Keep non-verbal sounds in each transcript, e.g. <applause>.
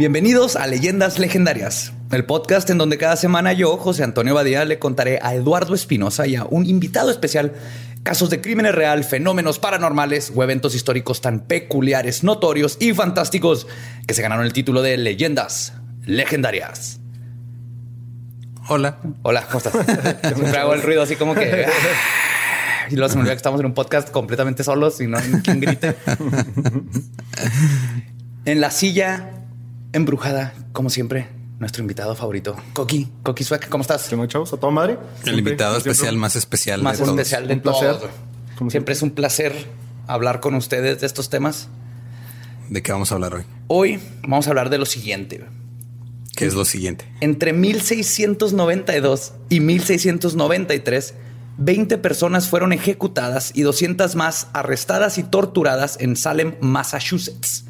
Bienvenidos a Leyendas Legendarias, el podcast en donde cada semana yo, José Antonio Badía, le contaré a Eduardo Espinosa y a un invitado especial casos de crímenes real, fenómenos paranormales o eventos históricos tan peculiares, notorios y fantásticos que se ganaron el título de Leyendas Legendarias. Hola. Hola, ¿cómo estás? <laughs> Siempre hago el ruido así como que... Y luego se me olvida que estamos en un podcast completamente solos y no hay quien grite. en la silla embrujada, como siempre, nuestro invitado favorito, Coqui. Coqui Suec, ¿cómo estás? ¿Qué chavos? ¿A toda madre? El invitado especial más especial Más de todos. especial de Un placer. todos. Como Siempre es un placer hablar con ustedes de estos temas. ¿De qué vamos a hablar hoy? Hoy vamos a hablar de lo siguiente. ¿Qué es lo siguiente? Entre 1692 y 1693, 20 personas fueron ejecutadas y 200 más arrestadas y torturadas en Salem, Massachusetts.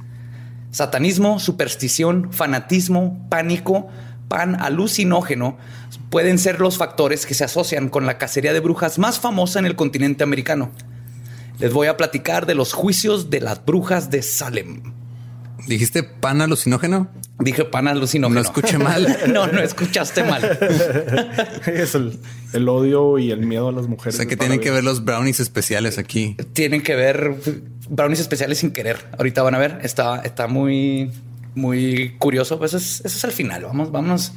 Satanismo, superstición, fanatismo, pánico, pan alucinógeno pueden ser los factores que se asocian con la cacería de brujas más famosa en el continente americano. Les voy a platicar de los juicios de las brujas de Salem. ¿Dijiste pan alucinógeno? Dije pan alucinógeno. No escuché mal. <laughs> no, no escuchaste mal. <laughs> es el, el odio y el miedo a las O mujeres. sea que tienen que ver los brownies especiales aquí. Tienen que ver brownies especiales sin querer. Ahorita van a ver. Está, está muy, muy curioso. Pues eso es, eso es al final. Vamos, vamos,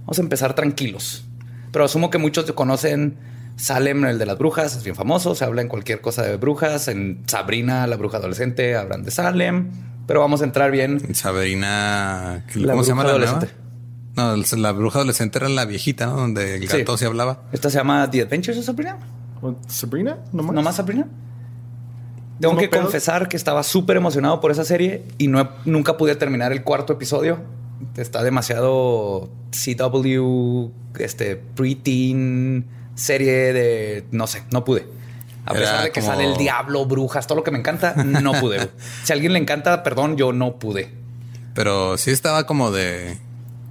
vamos a empezar tranquilos. Pero asumo que muchos conocen Salem, el de las brujas, es bien famoso. Se habla en cualquier cosa de brujas. En Sabrina, la bruja adolescente, hablan de Salem. Pero vamos a entrar bien. Sabrina, La ¿cómo se llama la nueva? adolescente. No, la bruja adolescente era la viejita, ¿no? Donde el Sí. gato se hablaba. Esta se llama The Adventures of Sabrina. ¿Sabrina? ¿No más? ¿No más Sabrina? Tengo ¿No que confesar que estaba súper emocionado por esa serie y no he- nunca pude terminar el cuarto episodio. Está demasiado CW, este preteen serie de no sé, no pude. A Era pesar de que como- sale el diablo, brujas, todo lo que me encanta, no pude. <laughs> si a alguien le encanta, perdón, yo no pude. Pero sí estaba como de...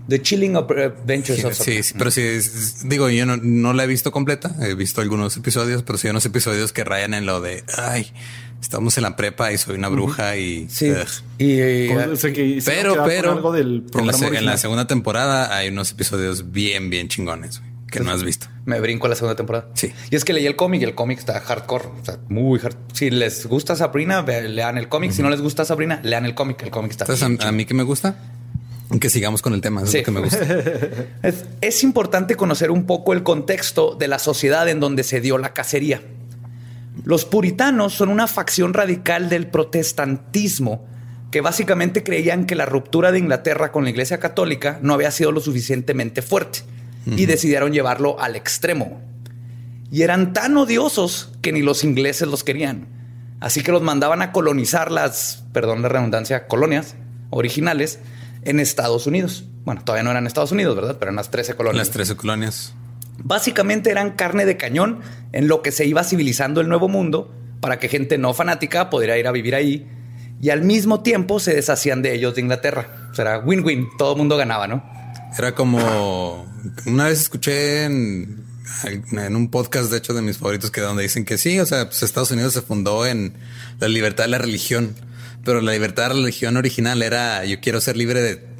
The Chilling Adventures of Sí, sí, pero sí, es- digo, yo no, no la he visto completa. He visto algunos episodios, pero sí hay unos episodios que rayan en lo de, ay, estamos en la prepa y soy una bruja y... Sí. Y, Como- o sea, que hicieron Pero, pero algo del en, la, en la segunda temporada hay unos episodios bien, bien chingones güey, que no has visto. Me brinco a la segunda temporada. Sí. Y es que leí el cómic y el cómic está hardcore. O sea, muy hard. Si les gusta Sabrina, lean el cómic. Si no les gusta Sabrina, lean el cómic. El cómic está Entonces, a, a mí que me gusta, que sigamos con el tema, eso Sí. es lo que me gusta. <laughs> Es, es importante conocer un poco el contexto de la sociedad en donde se dio la cacería. Los puritanos son una facción radical del protestantismo que básicamente creían que la ruptura de Inglaterra con la Iglesia Católica no había sido lo suficientemente fuerte y decidieron llevarlo al extremo. Y eran tan odiosos que ni los ingleses los querían. Así que los mandaban a colonizar las, perdón la redundancia, colonias originales en Estados Unidos. Bueno, todavía no eran Estados Unidos, ¿verdad? Pero eran las 13 colonias. Las 13 colonias. Básicamente eran carne de cañón en lo que se iba civilizando el nuevo mundo para que gente no fanática pudiera ir a vivir ahí y al mismo tiempo se deshacían de ellos de Inglaterra. O sea, era win-win, todo el mundo ganaba, ¿no? Era como una vez escuché en, en, un podcast, de hecho, de mis favoritos, que donde dicen que sí, o sea, pues Estados Unidos se fundó en la libertad de la religión, pero la libertad de la religión original era yo quiero ser libre de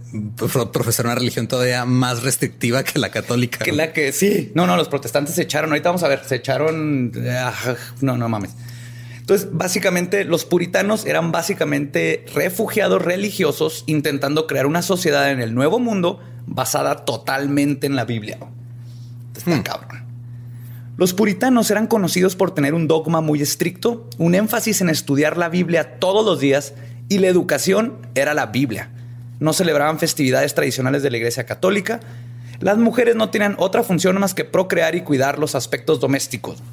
profesar una religión todavía más restrictiva que la católica. Que la que sí. No, no, los protestantes se echaron. Ahorita vamos a ver, se echaron. Ah, no, no mames. Entonces, básicamente, los puritanos eran básicamente refugiados religiosos intentando crear una sociedad en el nuevo mundo basada totalmente en la Biblia. Está hmm. cabrón. Los puritanos eran conocidos por tener un dogma muy estricto, un énfasis en estudiar la Biblia todos los días y la educación era la Biblia. No celebraban festividades tradicionales de la Iglesia Católica. Las mujeres no tenían otra función más que procrear y cuidar los aspectos domésticos.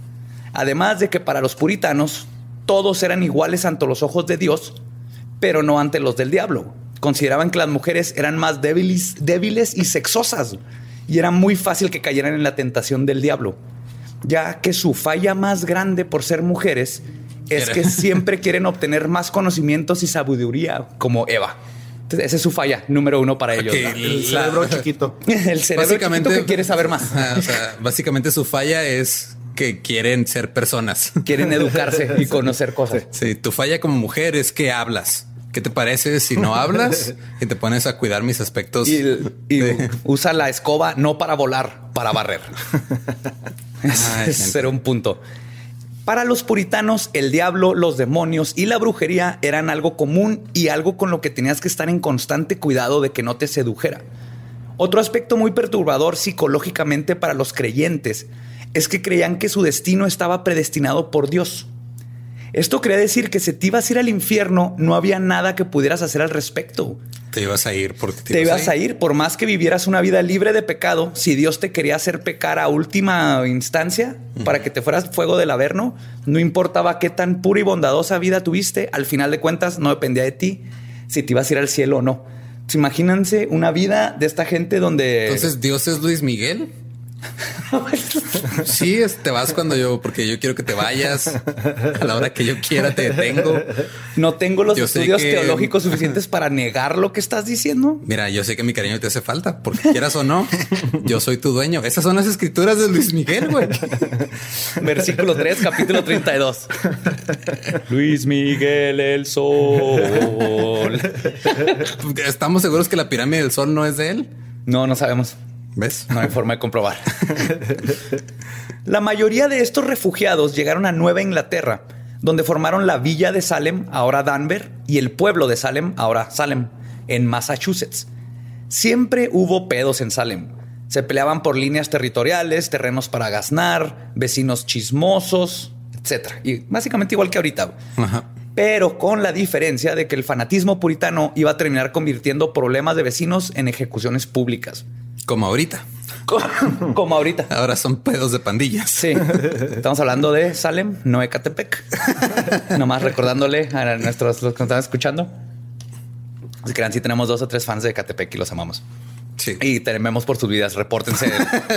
Además de que para los puritanos todos eran iguales ante los ojos de Dios, pero no ante los del diablo. Consideraban que las mujeres eran más débiles, débiles y sexosas y era muy fácil que cayeran en la tentación del diablo, ya que su falla más grande por ser mujeres es que <laughs> siempre quieren obtener más conocimientos y sabiduría como Eva. Entonces, esa es su falla número uno para ellos. El cerebro chiquito. <laughs> el cerebro básicamente, chiquito que quiere saber más. o sea, básicamente su falla es que quieren ser personas. <laughs> Quieren educarse y conocer cosas. Sí, tu falla como mujer es que hablas. ¿Qué te parece si no hablas <laughs> y te pones a cuidar mis aspectos? Y, usa la escoba no para volar, para barrer. <laughs> Ese era un punto. Para los puritanos, el diablo, los demonios y la brujería eran algo común y algo con lo que tenías que estar en constante cuidado de que no te sedujera. Otro aspecto muy perturbador psicológicamente para los creyentes es que creían que su destino estaba predestinado por Dios. Esto quería decir que si te ibas a ir al infierno, no había nada que pudieras hacer al respecto. Te ibas a ir porque te, ibas, a, ir. Por más que vivieras una vida libre de pecado, si Dios te quería hacer pecar a última instancia para que te fueras fuego del averno, no importaba qué tan pura y bondadosa vida tuviste, al final de cuentas no dependía de ti si te ibas a ir al cielo o no. Imagínense una vida de esta gente donde. Entonces, Dios es Luis Miguel. Sí, te vas cuando yo, porque yo quiero que te vayas a la hora que yo quiera, te detengo. No tengo los estudios teológicos suficientes para negar lo que estás diciendo. Mira, yo sé que mi cariño te hace falta, porque quieras o no, yo soy tu dueño. Esas son las escrituras de Luis Miguel, güey. Versículo 3, capítulo 32. Luis Miguel, el sol. ¿Estamos seguros que la pirámide del sol no es de él? No, no sabemos. ¿Ves? No hay forma de comprobar. <laughs> la mayoría de estos refugiados llegaron a Nueva Inglaterra, donde formaron la villa de Salem, ahora Danver, y el pueblo de Salem, ahora Salem, en Massachusetts. Siempre hubo pedos en Salem. Se peleaban por líneas territoriales, terrenos para gasnar, vecinos chismosos, etc. Y básicamente igual que ahorita. Pero con la diferencia de que el fanatismo puritano iba a terminar convirtiendo problemas de vecinos en ejecuciones públicas. Como ahorita. <laughs> Como, ahorita. Ahora son pedos de pandillas. Sí. Estamos hablando de Salem, no Ecatepec. <laughs> Nomás recordándole a nuestros los que nos están escuchando. Si creen, si tenemos dos o tres fans de Ecatepec y los amamos. Sí. Y tememos por sus vidas. Repórtense,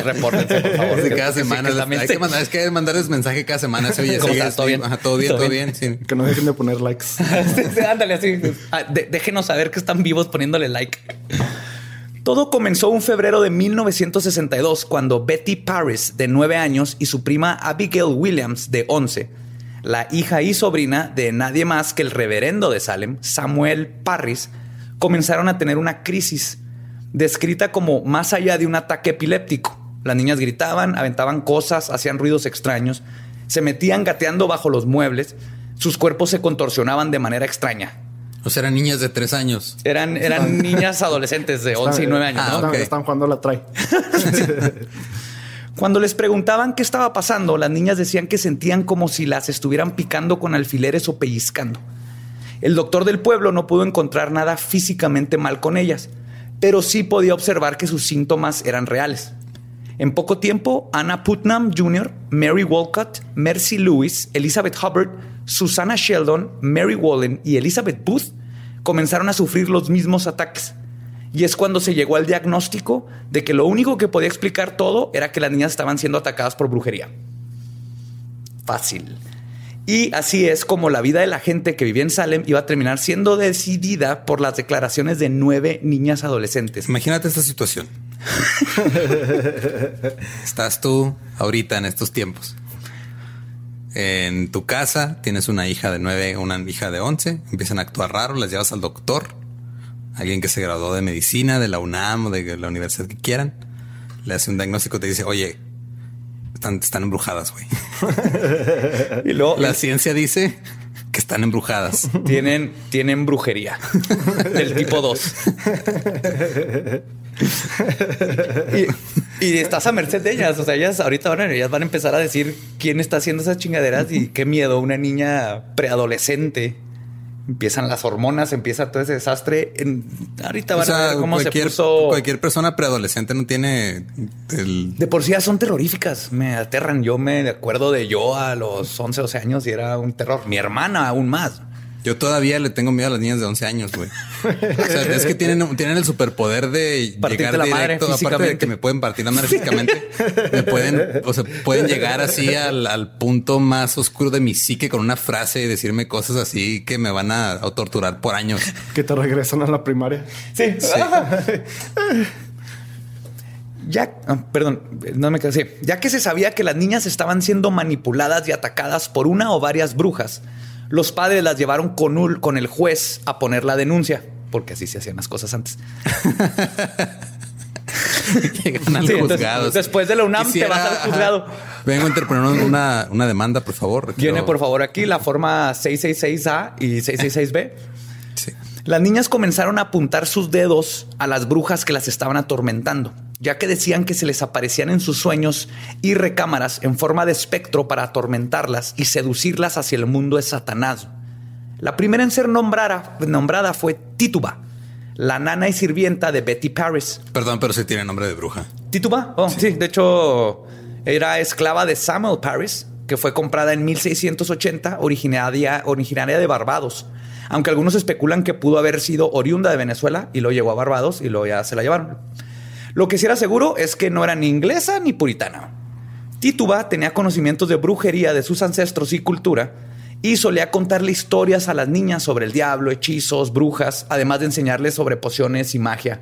repórtense, por favor. <laughs> cada semana. hay que mandar, es que mandarles mensaje cada semana. oye, ¿Todo bien? todo bien, todo bien. Que no dejen de poner likes. Ándale así. Ah, déjenos saber que están vivos poniéndole like. Todo comenzó un febrero de 1962 cuando Betty Paris, de 9 años, y su prima Abigail Williams, de 11, la hija y sobrina de nadie más que el reverendo de Salem, Samuel Parris, comenzaron a tener una crisis, descrita como más allá de un ataque epiléptico. Las niñas gritaban, aventaban cosas, hacían ruidos extraños, se metían gateando bajo los muebles, sus cuerpos se contorsionaban de manera extraña. O sea, eran niñas de tres años. Eran, eran <laughs> niñas adolescentes de 11 y 9 años. Ah, están, jugando la trae. <laughs> Cuando les preguntaban qué estaba pasando, las niñas decían que sentían como si las estuvieran picando con alfileres o pellizcando. El doctor del pueblo no pudo encontrar nada físicamente mal con ellas, pero sí podía observar que sus síntomas eran reales. En poco tiempo, Anna Putnam Jr., Mary Walcott, Mercy Lewis, Elizabeth Hubbard, Susana Sheldon, Mary Wallen y Elizabeth Booth comenzaron a sufrir los mismos ataques. Y es cuando se llegó al diagnóstico de que lo único que podía explicar todo era que las niñas estaban siendo atacadas por brujería. Fácil. Y así es como la vida de la gente que vivía en Salem iba a terminar siendo decidida por las declaraciones de nueve niñas adolescentes. Imagínate esta situación. <laughs> Estás tú ahorita en estos tiempos. En tu casa tienes una hija de nueve, una hija de once, empiezan a actuar raro, las llevas al doctor, alguien que se graduó de medicina, de la UNAM o de la universidad que quieran, le hace un diagnóstico, te dice, oye, están, están embrujadas, güey. <laughs> Y luego La ciencia dice que están embrujadas. tienen, tienen brujería del tipo 2. <laughs> <laughs> y, y estás a merced de ellas. O sea, ellas ahorita van a, ellas van a empezar a decir quién está haciendo esas chingaderas y qué miedo. Una niña preadolescente. Empiezan las hormonas, empieza todo ese desastre. En- ahorita O van a ver cómo se cualquier, puso. cualquier persona preadolescente no tiene el... De por sí ya son terroríficas, me aterran. Yo me acuerdo de yo a los 11, 12 años y era un terror. Mi hermana aún más. Yo todavía le tengo miedo a las niñas de 11 años, güey. O sea, es que tienen, tienen el superpoder de Partirte llegar la madre directo, aparte de que me pueden partir la madre físicamente, me pueden, o sea, pueden llegar así al, al punto más oscuro de mi psique con una frase y decirme cosas así que me van a, a torturar por años. Que te regresan a la primaria. Sí. <laughs> Ya, ah, perdón, no me quedé. Ya que se sabía que las niñas estaban siendo manipuladas y atacadas por una o varias brujas, los padres las llevaron con, el juez a poner la denuncia, porque así se hacían las cosas antes. <laughs> Llegan al Sí, entonces, después de la UNAM te vas al ajá. juzgado. Vengo a interponer una, una demanda, por favor. Viene por favor aquí la forma 666A y 666B. Sí. Las niñas comenzaron a apuntar sus dedos a las brujas que las estaban atormentando, ya que decían que se les aparecían en sus sueños y recámaras en forma de espectro para atormentarlas y seducirlas hacia el mundo de Satanás. La primera en ser nombrada, nombrada fue Tituba, la nana y sirvienta de Betty Paris. Perdón, pero sí tiene nombre de bruja. Tituba, oh, sí. de hecho era esclava de Samuel Paris, que fue comprada en 1680, originaria, originaria de Barbados. Aunque algunos especulan que pudo haber sido oriunda de Venezuela y lo llegó a Barbados y luego ya se la llevaron. Lo que sí era seguro es que no era ni inglesa ni puritana. Tituba tenía conocimientos de brujería de sus ancestros y cultura y solía contarle historias a las niñas sobre el diablo, hechizos, brujas, además de enseñarles sobre pociones y magia.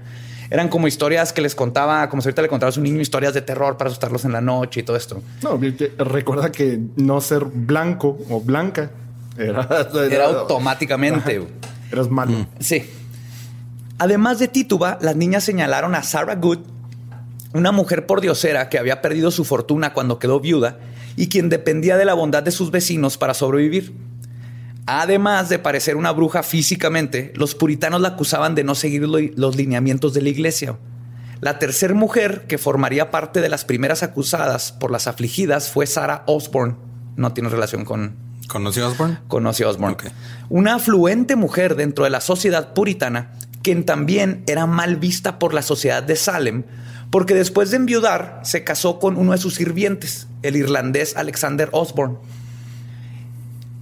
Eran como historias que les contaba, como si ahorita le contabas a un niño historias de terror para asustarlos en la noche y todo esto. No, recuerda que no ser blanco o blanca era, Era automáticamente. Ajá. Eras malo. Sí. Además de Tituba, las niñas señalaron a Sarah Good, una mujer pordiosera que había perdido su fortuna cuando quedó viuda y quien dependía de la bondad de sus vecinos para sobrevivir. Además de parecer una bruja físicamente, los puritanos la acusaban de no seguir lo- los lineamientos de la iglesia. La tercera mujer que formaría parte de las primeras acusadas por las afligidas fue Sarah Osborne. No tiene relación con, ¿Conoció Osborne? con Ozzy Osbourne. Ok. Una afluente mujer dentro de la sociedad puritana, quien también era mal vista por la sociedad de Salem, porque después de enviudar se casó con uno de sus sirvientes, el irlandés Alexander Osborne.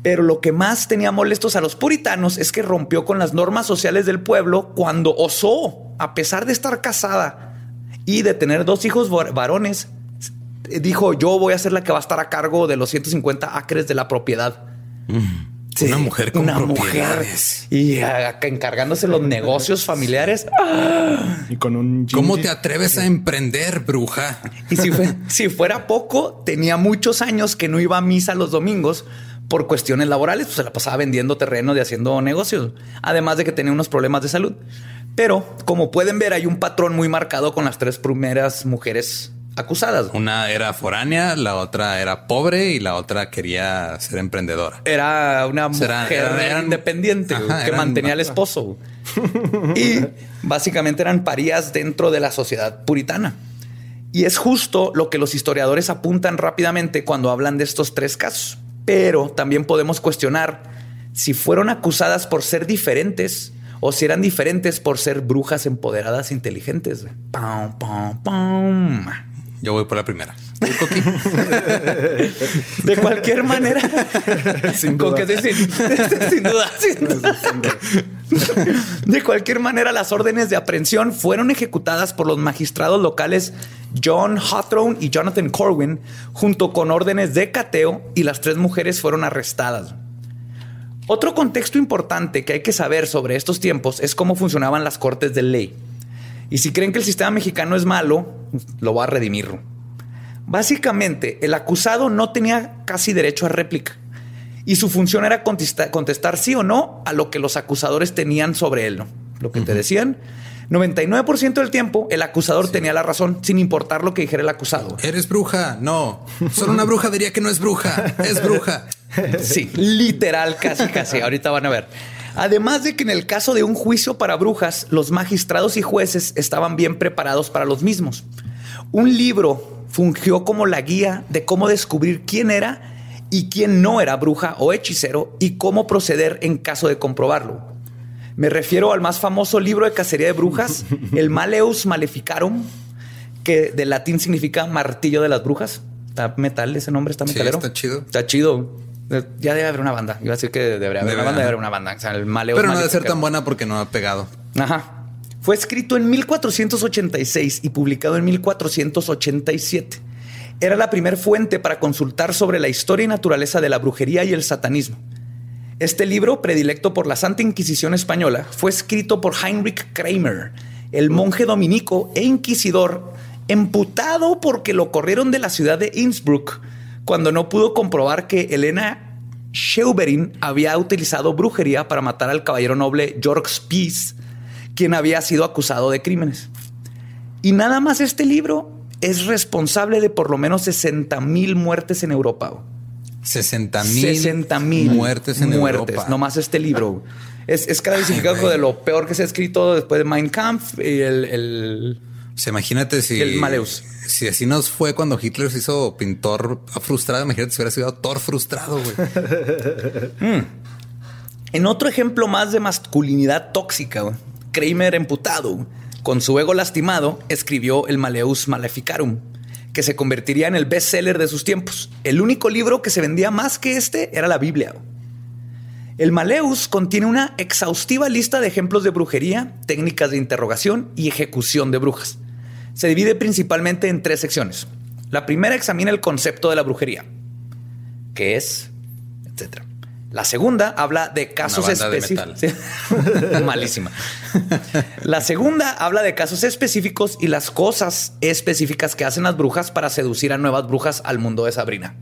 Pero lo que más tenía molestos a los puritanos es que rompió con las normas sociales del pueblo cuando osó, a pesar de estar casada y de tener dos hijos var- varones, dijo yo voy a ser la que va a estar a cargo de los 150 acres de la propiedad. Sí, Una mujer con una mujer. Y encargándose los negocios familiares. <gasps> Y con un ¿Cómo gingy. te atreves a emprender, bruja? Y si, fue- <laughs> si fuera poco, tenía muchos años que no iba a misa los domingos por cuestiones laborales, pues se la pasaba vendiendo terrenos y haciendo negocios, además de que tenía unos problemas de salud. Pero como pueden ver, hay un patrón muy marcado con las tres primeras mujeres acusadas. Una era foránea, la otra era pobre y la otra quería ser emprendedora. Era una mujer eran- independiente Ajá, que eran- mantenía al esposo. Y básicamente eran parías dentro de la sociedad puritana. Y es justo lo que los historiadores apuntan rápidamente cuando hablan de estos tres casos. Pero también podemos cuestionar si fueron acusadas por ser diferentes o si eran diferentes por ser brujas empoderadas e inteligentes. Pam, pam, pam. Yo voy por la primera. <laughs> De cualquier manera. <laughs> Sin Con duda. que <laughs> sí. sin duda, sin duda. De cualquier manera, las órdenes de aprehensión fueron ejecutadas por los magistrados locales John Hawthorne y Jonathan Corwin, junto con órdenes de cateo, y las tres mujeres fueron arrestadas. Otro contexto importante que hay que saber sobre estos tiempos es cómo funcionaban las cortes de ley. Y si creen que el sistema mexicano es malo, lo va a redimir. Básicamente, el acusado no tenía casi derecho a réplica y su función era contestar, sí o no a lo que los acusadores tenían sobre él. Lo que te decían. 99% del tiempo el acusador tenía la razón sin importar lo que dijera el acusado. Eres bruja. No, solo una bruja diría que no es bruja. Es bruja. <laughs> Sí, literal, casi, casi. Ahorita van a ver. Además de que en el caso de un juicio para brujas, los magistrados y jueces estaban bien preparados para los mismos. Un libro fungió como la guía de cómo descubrir quién era y quién no era bruja o hechicero y cómo proceder en caso de comprobarlo. Me refiero al más famoso libro de cacería de brujas, <laughs> el Maleus Maleficarum, que de latín significa martillo de las brujas. Está metal, ese nombre está metalero. está chido. Está chido. Ya debe haber una banda. Iba a decir que debería haber una banda, debe haber una banda. el Pero no debe ser tan buena porque no ha pegado. Ajá. Fue escrito en 1486 y publicado en 1487. Era la primera fuente para consultar sobre la historia y naturaleza de la brujería y el satanismo. Este libro, predilecto por la Santa Inquisición española, fue escrito por Heinrich Kramer, el monje dominico e inquisidor, emputado porque lo corrieron de la ciudad de Innsbruck cuando no pudo comprobar que Elena Scheuberin había utilizado brujería para matar al caballero noble Georg Spies, quien había sido acusado de crímenes. Y nada más este libro es responsable de por lo menos 60 mil muertes en Europa. 60 mil muertes en muertes, Europa. Nomás este libro. Es, es de lo peor que se ha escrito después de Mein Kampf y el... imagínate si... El Maleus. Si así nos fue cuando Hitler se hizo pintor frustrado, imagínate si hubiera sido Thor frustrado, güey. Hmm. <laughs> En otro ejemplo más de masculinidad tóxica, Kramer emputado con su ego lastimado, escribió el Maleus Maleficarum, que se convertiría en el bestseller de sus tiempos. El único libro que se vendía más que este era la Biblia. El Maleus contiene una exhaustiva lista de ejemplos de brujería, técnicas de interrogación y ejecución de brujas. Se divide principalmente en tres secciones. La primera examina el concepto de la brujería, qué es, etcétera. La segunda habla de casos específicos. <laughs> Malísima. La segunda habla de casos específicos y las cosas específicas que hacen las brujas para seducir a nuevas brujas al mundo de Sabrina.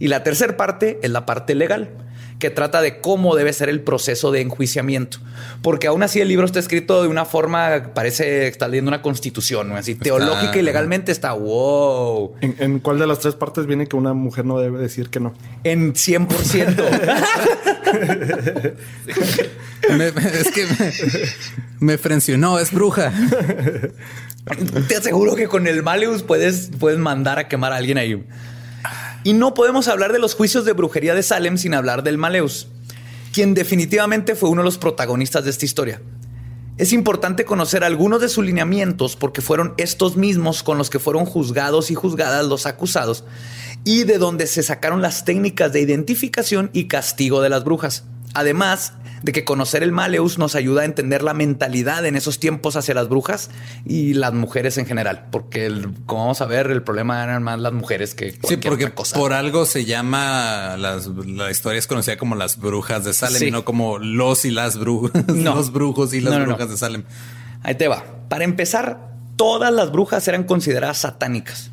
Y la tercera parte es la parte legal que trata de cómo debe ser el proceso de enjuiciamiento. Porque aún así el libro está escrito de una forma, parece está leyendo una constitución, así teológica y legalmente está wow. ¿En, cuál de las tres partes viene que una mujer no debe decir que no? En 100%. <laughs> es que me, frencionó, es bruja. Te aseguro que con el Maleus puedes, puedes mandar a quemar a alguien ahí. Y no podemos hablar de los juicios de brujería de Salem sin hablar del Maleus, quien definitivamente fue uno de los protagonistas de esta historia. Es importante conocer algunos de sus lineamientos porque fueron estos mismos con los que fueron juzgados y juzgadas los acusados y de donde se sacaron las técnicas de identificación y castigo de las brujas. Además, de que conocer el Maleus nos ayuda a entender la mentalidad en esos tiempos hacia las brujas y las mujeres en general, porque como vamos a ver, el problema eran más las mujeres que sí, porque por algo se llama la historia es conocida como las brujas de Salem, y no como los y las brujas, <laughs> los brujos y las brujas de Salem. Ahí te va. Para empezar, todas las brujas eran consideradas satánicas.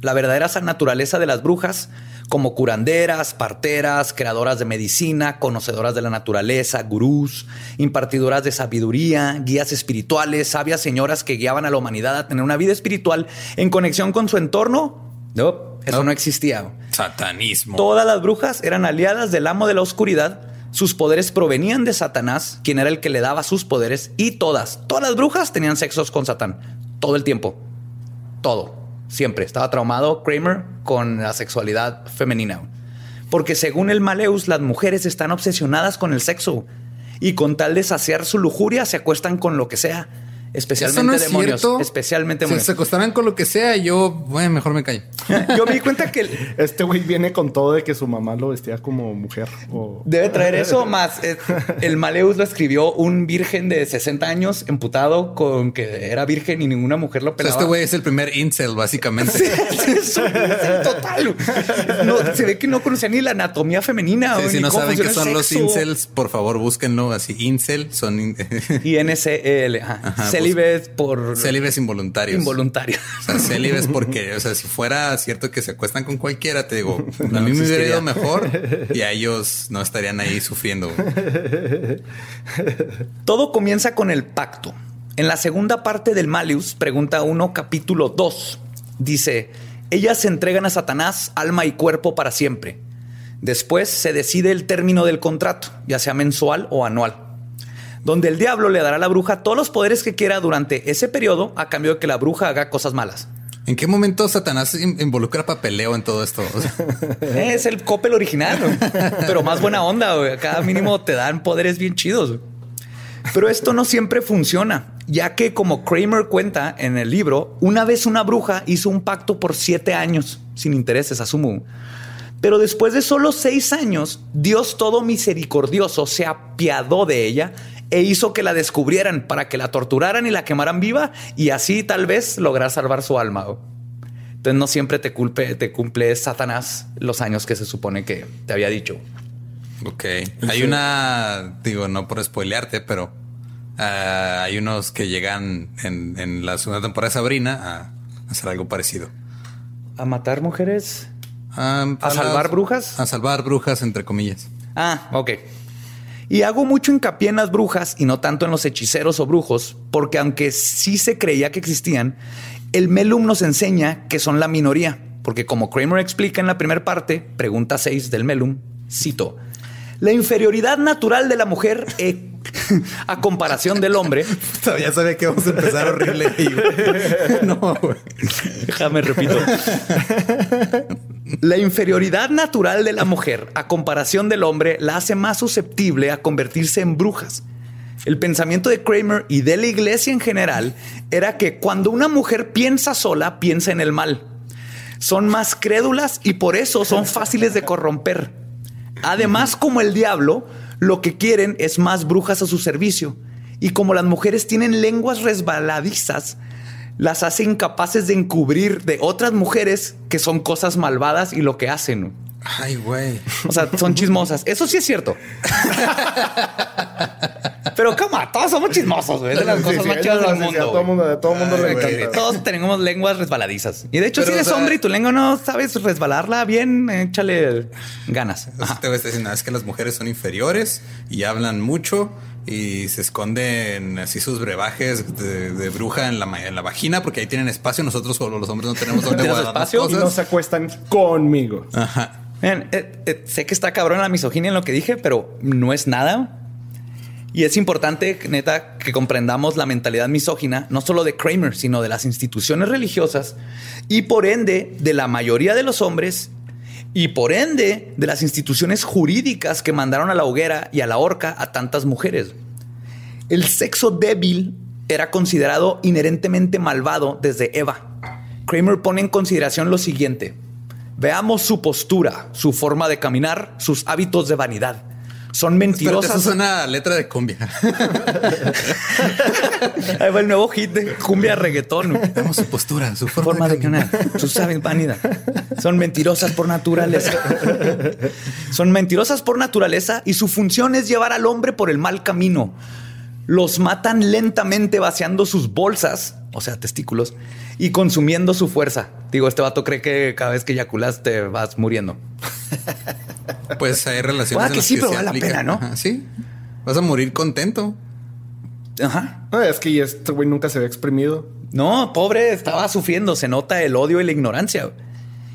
La verdadera naturaleza de las brujas como curanderas, parteras, creadoras de medicina, conocedoras de la naturaleza, gurús, impartidoras de sabiduría, guías espirituales, sabias señoras que guiaban a la humanidad a tener una vida espiritual en conexión con su entorno. No, eso no, existía. Satanismo. Todas las brujas eran aliadas del amo de la oscuridad. Sus poderes provenían de Satanás, quien era el que le daba sus poderes, y todas, todas las brujas tenían sexos con Satán. Todo el tiempo. Todo. Siempre estaba traumado Kramer con la sexualidad femenina. Porque según el Maleus, las mujeres están obsesionadas con el sexo y con tal de saciar su lujuria se acuestan con lo que sea. Especialmente Eso no es demonios. cierto. Especialmente Si demonios. se acostaran con lo que sea, yo, bueno, mejor me callo. <laughs> Yo me di cuenta que Este güey viene con todo de que su mamá lo vestía como mujer. O... debe traer eso <laughs> más. eh, el Maleus lo escribió un virgen de 60 años emputado con que era virgen y ninguna mujer lo O sea, pelaba. este güey es el primer incel, básicamente. Sí, sí, sí, total. No, se ve que no conocía ni la anatomía femenina. Sí, o si ni no cómo saben qué son los incels, por favor, búsquenlo así. Incel son in- <laughs> Y NCL. Ajá. Ajá, Célibes por célibes involuntarios. involuntario. O sea, célibes porque, o sea, si fuera cierto que se acuestan con cualquiera, te digo, <laughs> a No mí me hubiera ido mejor y a <laughs> ellos no estarían ahí sufriendo. <laughs> Todo comienza con el pacto. En la segunda parte del Malius, pregunta 1, capítulo 2, dice, ellas se entregan a Satanás alma y cuerpo para siempre. Después se decide el término del contrato, ya sea mensual o anual, donde el diablo le dará a la bruja todos los poderes que quiera durante ese periodo a cambio de que la bruja haga cosas malas. ¿En qué momento Satanás in- involucra papeleo en todo esto? O <laughs> sea, Es el Coppel original, pero más buena onda. güey. Cada mínimo te dan poderes bien chidos. güey. Pero esto no siempre funciona, ya que como Kramer cuenta en el libro, una vez una bruja hizo un pacto por siete años, sin intereses, asumo. Pero después de solo seis años, Dios todo misericordioso se apiadó de ella e hizo que la descubrieran para que la torturaran y la quemaran viva y así tal vez lograr salvar su alma. Entonces no siempre te, culpe, te cumple Satanás los años que se supone que te había dicho. ok. Hay una, digo, no por spoilearte, pero ah, hay unos que llegan en, en la segunda temporada de Sabrina a hacer algo parecido. ¿A matar mujeres? Ah, ¿A salvar brujas? A salvar brujas, entre comillas. Ah, ok. Y hago mucho hincapié en las brujas y no tanto en los hechiceros o brujos, porque aunque sí se creía que existían, el Melum nos enseña que son la minoría, porque como Kramer explica en la primera parte, pregunta 6 del Melum, cito, la inferioridad natural de la mujer eh, <laughs> a comparación del hombre, <laughs> Todavía sabía que vamos a empezar horrible. <laughs> no, güey. déjame repito, la inferioridad natural de la mujer a comparación del hombre la hace más susceptible a convertirse en brujas. El pensamiento de Kramer y de la iglesia en general era que cuando una mujer piensa sola, piensa en el mal. Son más crédulas y por eso son fáciles de corromper. Además, como el diablo, lo que quieren es más brujas a su servicio. Y como las mujeres tienen lenguas resbaladizas, las hace incapaces de encubrir de otras mujeres que son cosas malvadas y lo que hacen. Ay, güey. O sea, son chismosas. Eso sí es cierto. Pero cómo, todos somos chismosos, güey. Es de las Sí, cosas sí, más chidas del mundo. Todo güey. mundo, todo mundo Ay, le güey. encanta. Todos tenemos lenguas resbaladizas. Y de hecho, Pero, si eres o sea- hombre y tu lengua no sabes resbalarla bien, échale ganas. Ajá. Te voy a estar diciendo, es que las mujeres son inferiores y hablan mucho y se esconden así sus brebajes de, de bruja en la, en la vagina porque ahí tienen espacio. Nosotros solo los hombres no tenemos <laughs> donde ¿Tienes guardar las espacio? Y no cosas. se acuestan conmigo. Ajá. Miren, eh, eh, sé que está cabrón la misoginia en lo que dije, pero no es nada. Y es importante, neta, que comprendamos la mentalidad misógina, no solo de Kramer, sino de las instituciones religiosas y por ende de la mayoría de los hombres y por ende de las instituciones jurídicas que mandaron a la hoguera y a la horca a tantas mujeres. El sexo débil era considerado inherentemente malvado desde Eva. Kramer pone en consideración lo siguiente. Veamos su postura, su forma de caminar, sus hábitos de vanidad. Son Espérate, mentirosas. eso suena a letra de cumbia. Ahí va el nuevo hit de cumbia reggaetón. Veamos su postura, su forma, Forma de caminar. su saben vanidad. Son mentirosas por naturaleza. Son mentirosas por naturaleza y su función es llevar al hombre por el mal camino. Los matan lentamente vaciando sus bolsas, o sea, testículos, y consumiendo su fuerza. Digo, este vato cree que cada vez que eyaculas te vas muriendo. Pues hay relaciones Ah, en que las sí, que pero se vale la pena, ¿no? Ajá, sí. Vas a morir contento. Ajá. Es que este güey nunca se había exprimido. No, pobre, estaba sufriendo. Se nota el odio y la ignorancia.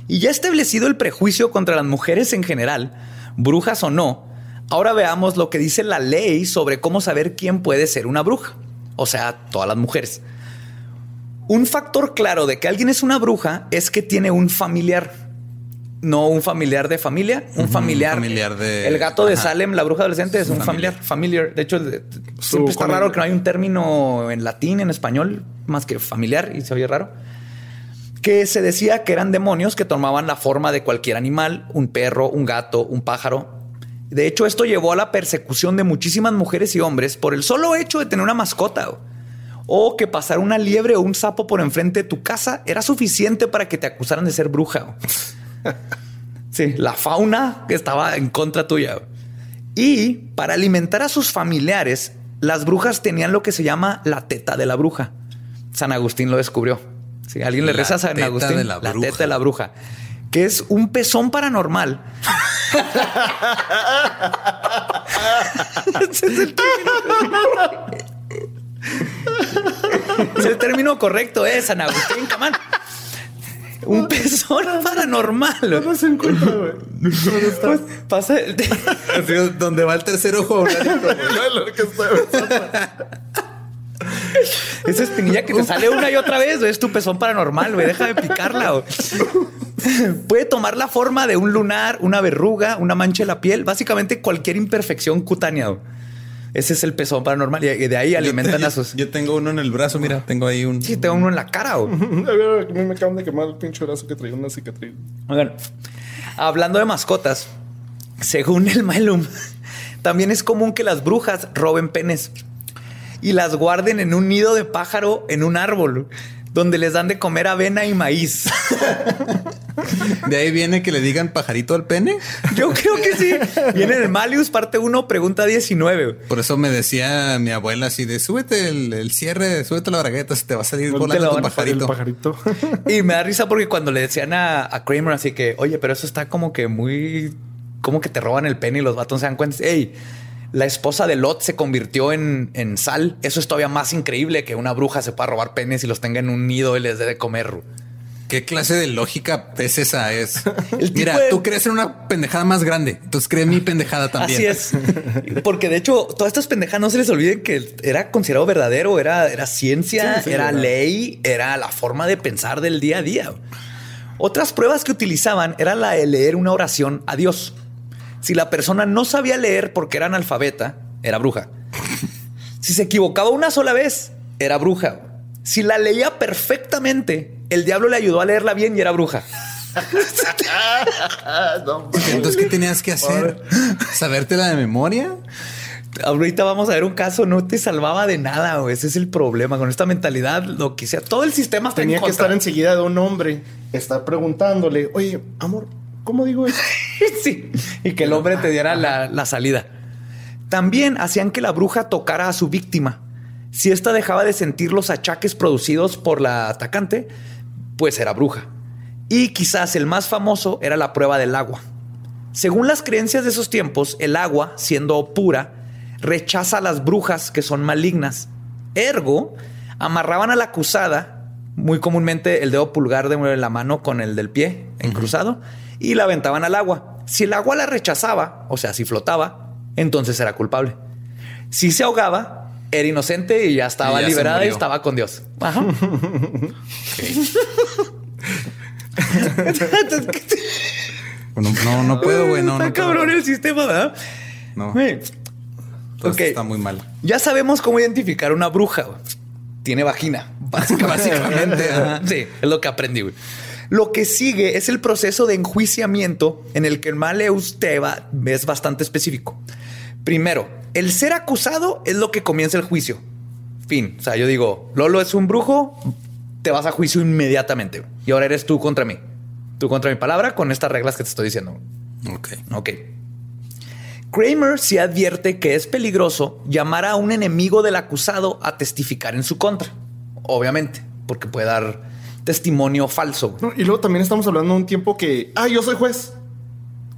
Y ya establecido el prejuicio contra las mujeres en general, brujas o no, ahora veamos lo que dice la ley sobre cómo saber quién puede ser una bruja. O sea, todas las mujeres. Un factor claro de que alguien es una bruja es que tiene un familiar. no un familiar de familia, un familiar. familiar de- El gato de Ajá. Salem, la bruja adolescente, es un Familiar. familiar. De hecho, de- siempre está raro que no hay un término en latín, en español, más que familiar, y se oye raro. Que se decía que eran demonios que tomaban la forma de cualquier animal, un perro, un gato, un pájaro. De hecho, esto llevó a la persecución de muchísimas mujeres y hombres por el solo hecho de tener una mascota. O que pasar una liebre o un sapo por enfrente de tu casa era suficiente para que te acusaran de ser bruja. <laughs> Sí, la fauna que estaba en contra tuya. Y para alimentar a sus familiares, las brujas tenían lo que se llama la teta de la bruja. San Agustín lo descubrió. Si alguien le La reza a San teta Agustín, de la la teta de la bruja, que es un pezón paranormal. <laughs> <laughs> Ese es el término. Es el término correcto, es San Agustín, camán. Un pezón paranormal. No se encuentra, güey. ¿Dónde está? Pues pasa el- Así, donde va el tercer ojo. <laughs> esa espinilla que te <laughs> sale una y otra vez, güey, es tu pezón paranormal, güey. Deja de picarla. güey. Puede tomar la forma de un lunar, una verruga, una mancha en la piel, básicamente cualquier imperfección cutánea. güey. Ese es el pezón paranormal y y de ahí alimentan yo, a sus. Yo tengo uno en el brazo, mira, tengo ahí un. Sí, tengo uno en la cara. <laughs> A mí me acaban de quemar el pinche brazo que traía una cicatriz. Oigan, hablando de mascotas, según el Malum, <laughs> también es común que las brujas roben penes y las guarden en un nido de pájaro en un árbol donde les dan de comer avena y maíz. <laughs> De ahí viene que le digan pajarito al pene. Yo creo que sí. Viene en el Malius, parte 1, pregunta 19. Por eso me decía mi abuela así de súbete el, el cierre, súbete la bragueta, se te va a salir No volando la tu pajarito. <laughs> Y me da risa porque cuando le decían a, a Kramer así que, oye, pero eso está como que muy, como que te roban el pene y los vatos se dan cuenta. Ey, la esposa de Lot se convirtió en, en sal. Eso es todavía más increíble que una bruja se pueda robar penes y los tenga en un nido y les dé de comer. ¿Qué clase de lógica es esa? Es <laughs> mira, de- tú crees en una pendejada más grande, entonces cree mi pendejada también. Así es. <laughs> Porque de hecho, todas estas pendejas no se les olviden que era considerado verdadero, era, era ciencia, Sí, sí, era era. ley, era la forma de pensar del día a día. Otras pruebas que utilizaban era la de leer una oración a Dios. Si la persona no sabía leer porque era analfabeta, era bruja. Si se equivocaba una sola vez, era bruja. Si la leía perfectamente, el diablo le ayudó a leerla bien y era bruja. <laughs> Entonces, ¿qué tenías que hacer? ¿Sabértela de memoria? Ahorita vamos a ver un caso, no te salvaba de nada, güey. Ese es el problema con esta mentalidad, lo que sea. Todo el sistema está Tenía en que estar enseguida de un hombre, estar preguntándole, oye, amor, ¿cómo digo eso? <laughs> sí, y que el hombre te diera la, la salida. También hacían que la bruja tocara a su víctima. Si ésta dejaba de sentir los achaques producidos por la atacante, pues era bruja. Y quizás el más famoso era la prueba del agua. Según las creencias de esos tiempos, el agua, siendo pura, rechaza a las brujas que son malignas. Ergo, amarraban a la acusada, muy comúnmente el dedo pulgar de la mano con el del pie en cruzado, y la aventaban al agua. Si el agua la rechazaba, o sea, si flotaba, entonces era culpable. Si se ahogaba, era inocente y ya estaba Y ya se liberada y estaba con Dios. Ajá. <laughs> No, no puedo, güey. No, Está no puedo. cabrón el sistema, ¿verdad? No, Güey, todo ok. esto está muy mal. Ya sabemos cómo identificar una bruja. güey. Tiene vagina. <laughs> Básicamente. Sí, es lo que aprendí. güey. Lo que sigue es el proceso de enjuiciamiento en el que el Maleus Teba es bastante específico. Primero, el ser acusado es lo que comienza el juicio. Fin. O sea, yo digo, Lolo es un brujo, te vas a juicio inmediatamente. Y ahora eres tú contra mí. Tú contra mi palabra con estas reglas que te estoy diciendo. Ok. Ok. Kramer sí advierte que es peligroso llamar a un enemigo del acusado a testificar en su contra. Obviamente, porque puede dar testimonio falso. No, y luego también estamos hablando de un tiempo que, ah, yo soy juez.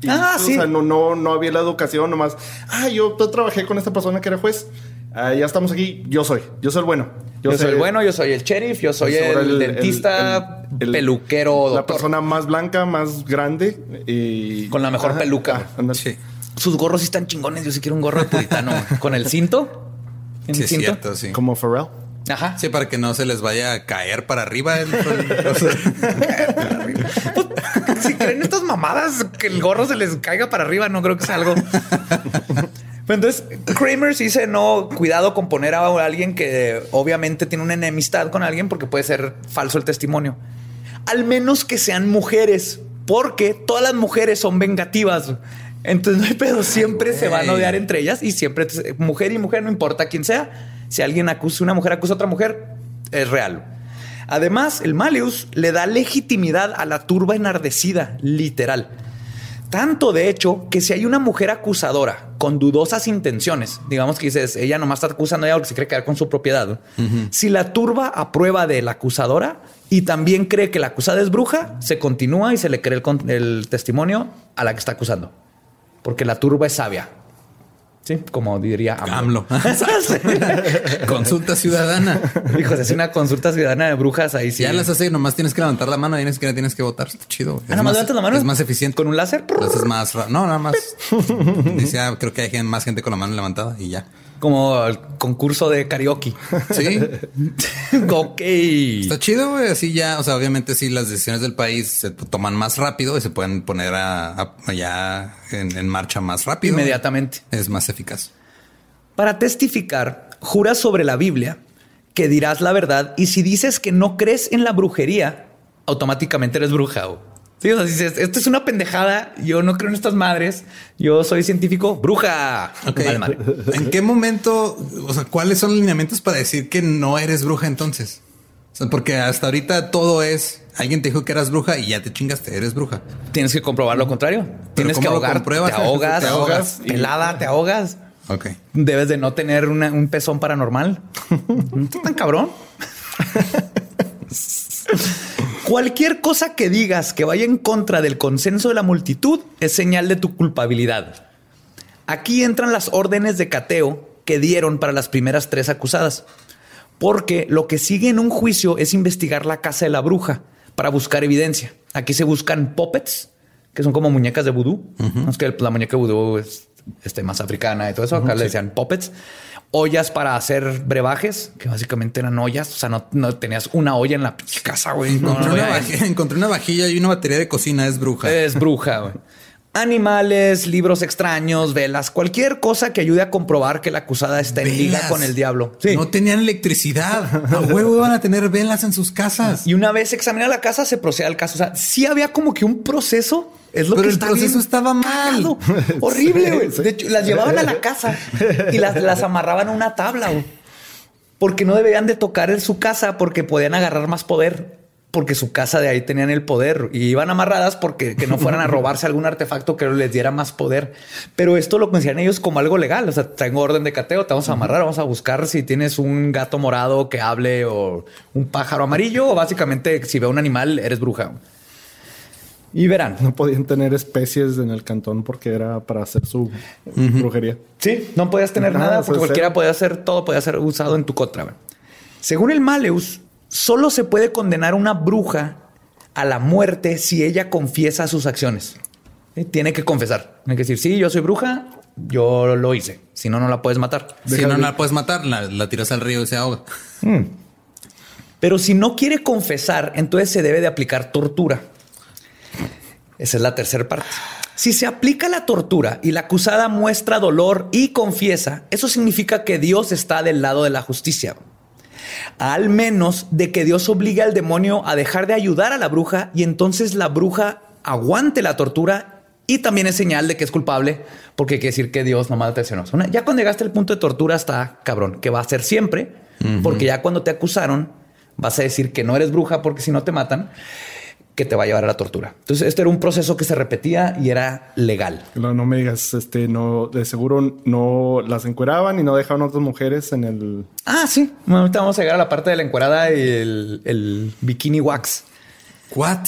Y, Ah, o sí. sea, no, no, no había la educación nomás. Ah, yo, yo trabajé con esta persona que era juez. Ah, ya estamos aquí. Yo soy. Yo soy el bueno. Yo, soy el bueno, yo soy el sheriff, yo soy el, el- dentista, el- el- peluquero, La doctor. persona más blanca, más grande. Y... Con la mejor peluca. Ah. Sí, Sus gorros sí están chingones. Yo sí quiero un gorro de puritano. Con el cinto. ¿En sí el cinto? cierto, sí. Como Pharrell. Ajá. Sí, para que no se les vaya a caer para arriba. el- <laughs> sea, si creen estas mamadas que el gorro se les caiga para arriba, no creo que sea algo. Pero Entonces, Kramer sí dice no, cuidado con poner a alguien que obviamente tiene una enemistad con alguien porque puede ser falso el testimonio. Al menos que sean mujeres, porque todas las mujeres son vengativas. Entonces no hay pedo, siempre se van a odiar entre ellas y siempre mujer y mujer, no importa quién sea. Si alguien acusa, una mujer acusa a otra mujer, es real. Además, el Maleus le da legitimidad a la turba enardecida, literal. Tanto de hecho que si hay una mujer acusadora con dudosas intenciones, digamos que dices, ella nomás está acusando a ella porque se cree quedar con su propiedad. Si la turba aprueba de la acusadora y también cree que la acusada es bruja, se continúa y se le cree el, el testimonio a la que está acusando. Porque la turba es sabia. Sí, como diría AMLO. <laughs> <laughs> Consulta ciudadana. Hijo, si es una consulta ciudadana de brujas, ahí sí. Ya las hace, nomás tienes que levantar la mano y ni siquiera tienes que votar. Está chido. Ah, nomás más- levantas la mano. Es más eficiente. ¿Con un láser? Entonces es más No, nada más. <laughs> Dice, ah, creo que hay más gente con la mano levantada y ya. Como el concurso de karaoke. Sí. ok. Está chido, güey. Así ya, o sea, obviamente sí, las decisiones del país se toman más rápido y se pueden poner a, a- ya en, en marcha más rápido. Inmediatamente. Es más eficaz. Para testificar, juras sobre la Biblia que dirás la verdad y si dices que no crees en la brujería, automáticamente eres bruja. güey. Sí, o sea, dices, esto es una pendejada, yo no creo en estas madres, yo soy científico, bruja. Ok. Vale, madre. ¿En qué momento, o sea, cuáles son los lineamientos para decir que no eres bruja entonces? O sea, porque hasta ahorita todo es, alguien te dijo que eras bruja y ya te chingaste, eres bruja. Tienes que comprobar lo contrario. Tienes que ¿cómo lo ahogar, te <laughs> ahogas, Te ahogas pelada, te ahogas. Ok. Debes de no tener una- un pezón paranormal. <laughs> ¿No tan cabrón? <laughs> Cualquier cosa que digas que vaya en contra del consenso de la multitud es señal de tu culpabilidad. Aquí entran las órdenes de cateo que dieron para las primeras tres acusadas. Porque lo que sigue en un juicio es investigar la casa de la bruja para buscar evidencia. Aquí se buscan puppets, que son como muñecas de vudú. No Es que la muñeca de vudú es este, más africana y todo eso. Acá le decían puppets. Ollas para hacer brebajes, que básicamente eran ollas. O sea, no, no tenías una olla en la casa, güey. No, Encontré, no, una vajilla, encontré una vajilla y una batería de cocina, es bruja. es bruja. güey. Animales, libros extraños, velas, cualquier cosa que ayude a comprobar que la acusada está en liga con el diablo. Sí. No tenían electricidad. A <laughs> huevo iban a tener velas en sus casas. Y una vez examina la casa, se procede al caso. O sea, sí había como que un proceso. Es lo Pero que el proceso estaba mal. cagado. Horrible, güey. De hecho, las llevaban a la casa y las, las amarraban a una tabla, güey. Porque no debían de tocar en su casa porque podían agarrar más poder. Porque su casa de ahí tenían el poder y iban amarradas porque que no fueran a <laughs> robarse algún artefacto que les diera más poder. Pero esto lo consideran ellos como algo legal. O sea, tengo orden de cateo, te vamos a amarrar, vamos a buscar si tienes un gato morado que hable o un pájaro amarillo o básicamente si ve un animal eres bruja. Y verán. No podían tener especies en el cantón porque era para hacer su brujería. Sí, no podías tener nada porque cualquiera podía hacer todo, podía ser usado en tu contra. Según el Maleus, solo se puede condenar a una bruja a la muerte si ella confiesa sus acciones. ¿Sí? Tiene que confesar. Tiene que decir, sí, yo soy bruja, yo lo hice. Si no, no la puedes matar. Si no, no la puedes matar, la, la tiras al río y se ahoga. Pero si no quiere confesar, entonces se debe de aplicar tortura. Esa es la tercera parte. Si se aplica la tortura y la acusada muestra dolor y confiesa, eso significa que Dios está del lado de la justicia. Al menos de que Dios obligue al demonio a dejar de ayudar a la bruja y entonces la bruja aguante la tortura y también es señal de que es culpable porque quiere decir que Dios te traicionó. Una- Ya cuando llegaste al punto de tortura está cabrón, que va a ser siempre, porque ya cuando te acusaron vas a decir que no eres bruja porque si no te matan, que te va a llevar a la tortura. Entonces, este era un proceso que se repetía y era legal. No, no me digas, este, no, de seguro no las encueraban y no dejaban a otras mujeres en el. Ah, sí. Bueno, ahorita vamos a llegar a la parte de la encuerada y el, el bikini wax. What?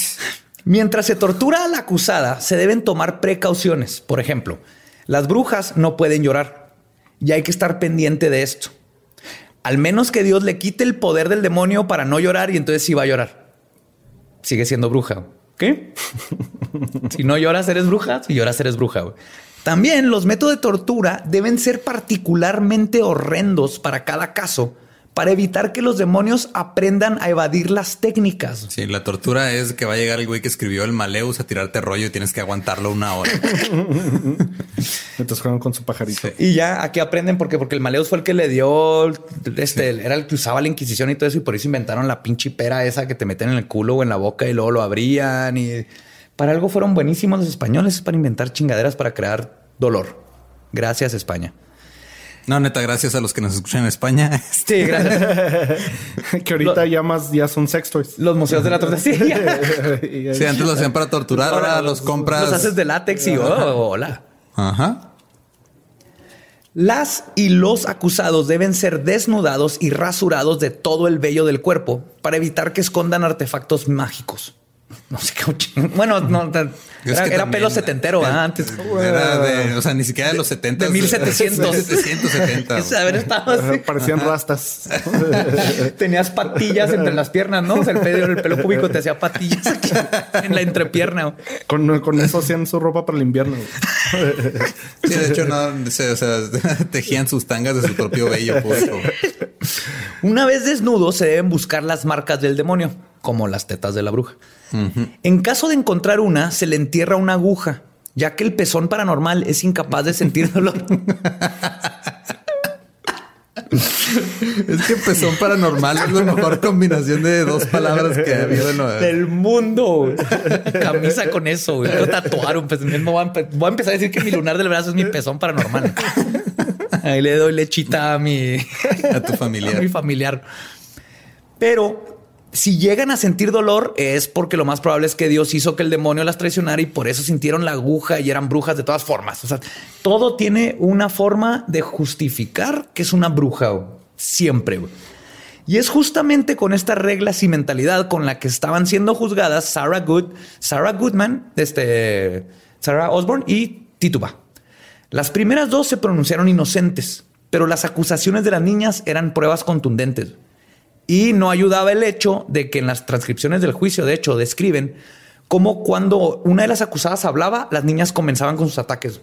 Mientras se tortura a la acusada, se deben tomar precauciones. Por ejemplo, las brujas no pueden llorar y hay que estar pendiente de esto. Al menos que Dios le quite el poder del demonio para no llorar y entonces sí va a llorar. Sigue siendo bruja. ¿Qué? <laughs> si no lloras, eres bruja. Si lloras, eres bruja. También los métodos de tortura deben ser particularmente horrendos para cada caso para evitar que los demonios aprendan a evadir las técnicas. Sí, la tortura es que va a llegar el güey que escribió el Maleus a tirarte rollo y tienes que aguantarlo una hora. <laughs> Mientras juegan con su pajarito. Y ya aquí aprenden porque, porque el Maleus fue el que le dio, este, era el que usaba la Inquisición y todo eso y por eso inventaron la pinche pera esa que te meten en el culo o en la boca y luego lo abrían y para algo fueron buenísimos los españoles para inventar chingaderas para crear dolor. Gracias España. No, neta, gracias a los que nos escuchan en España. Sí, gracias. <laughs> que ahorita ya más ya son sex toys. Los museos de la tortura. Sí, <laughs> antes lo hacían para torturar, ahora los compras. Los haces de látex y oh, hola. Ajá. Las y los acusados deben ser desnudados y rasurados de todo el vello del cuerpo para evitar que escondan artefactos mágicos. No sé qué. Bueno, no, era, era pelo setentero antes. Era de, o sea, ni siquiera de los 70. De 1700. 1770. haber estado así. Parecían rastas. <laughs> Tenías patillas entre las piernas, ¿no? O sea, el pelo, el pelo púbico te hacía patillas aquí en la entrepierna. Con, con eso hacían su ropa para el invierno. Sí, de hecho, no, o sea, <laughs> tejían sus tangas de su propio vello público. <laughs> <laughs> Una vez desnudos, se deben buscar las marcas del demonio, como las tetas de la bruja. En caso de encontrar una, se le entierra una aguja, ya que el pezón paranormal es incapaz de sentir dolor. <laughs> Es que pezón paranormal es la mejor combinación de dos palabras que ha habido en del mundo. Camisa con eso. Voy a tatuar un pezón. Voy a, empezar a decir que mi lunar del brazo es mi pezón paranormal. <laughs> <laughs> Ahí le doy lechita a mi a tu familiar. <laughs> A mi familiar. Pero si llegan a sentir dolor es porque lo más probable es que Dios hizo que el demonio las traicionara y por eso sintieron la aguja y eran brujas de todas formas. O sea, todo tiene una forma de justificar que es una bruja siempre. Y es justamente con esta reglas y mentalidad con la que estaban siendo juzgadas Sarah Good, Sarah Goodman, este, Sarah Osborne y Tituba. Las primeras dos se pronunciaron inocentes, pero las acusaciones de las niñas eran pruebas contundentes. Y no ayudaba el hecho de que en las transcripciones del juicio, de hecho, describen cómo cuando una de las acusadas hablaba, las niñas comenzaban con sus ataques.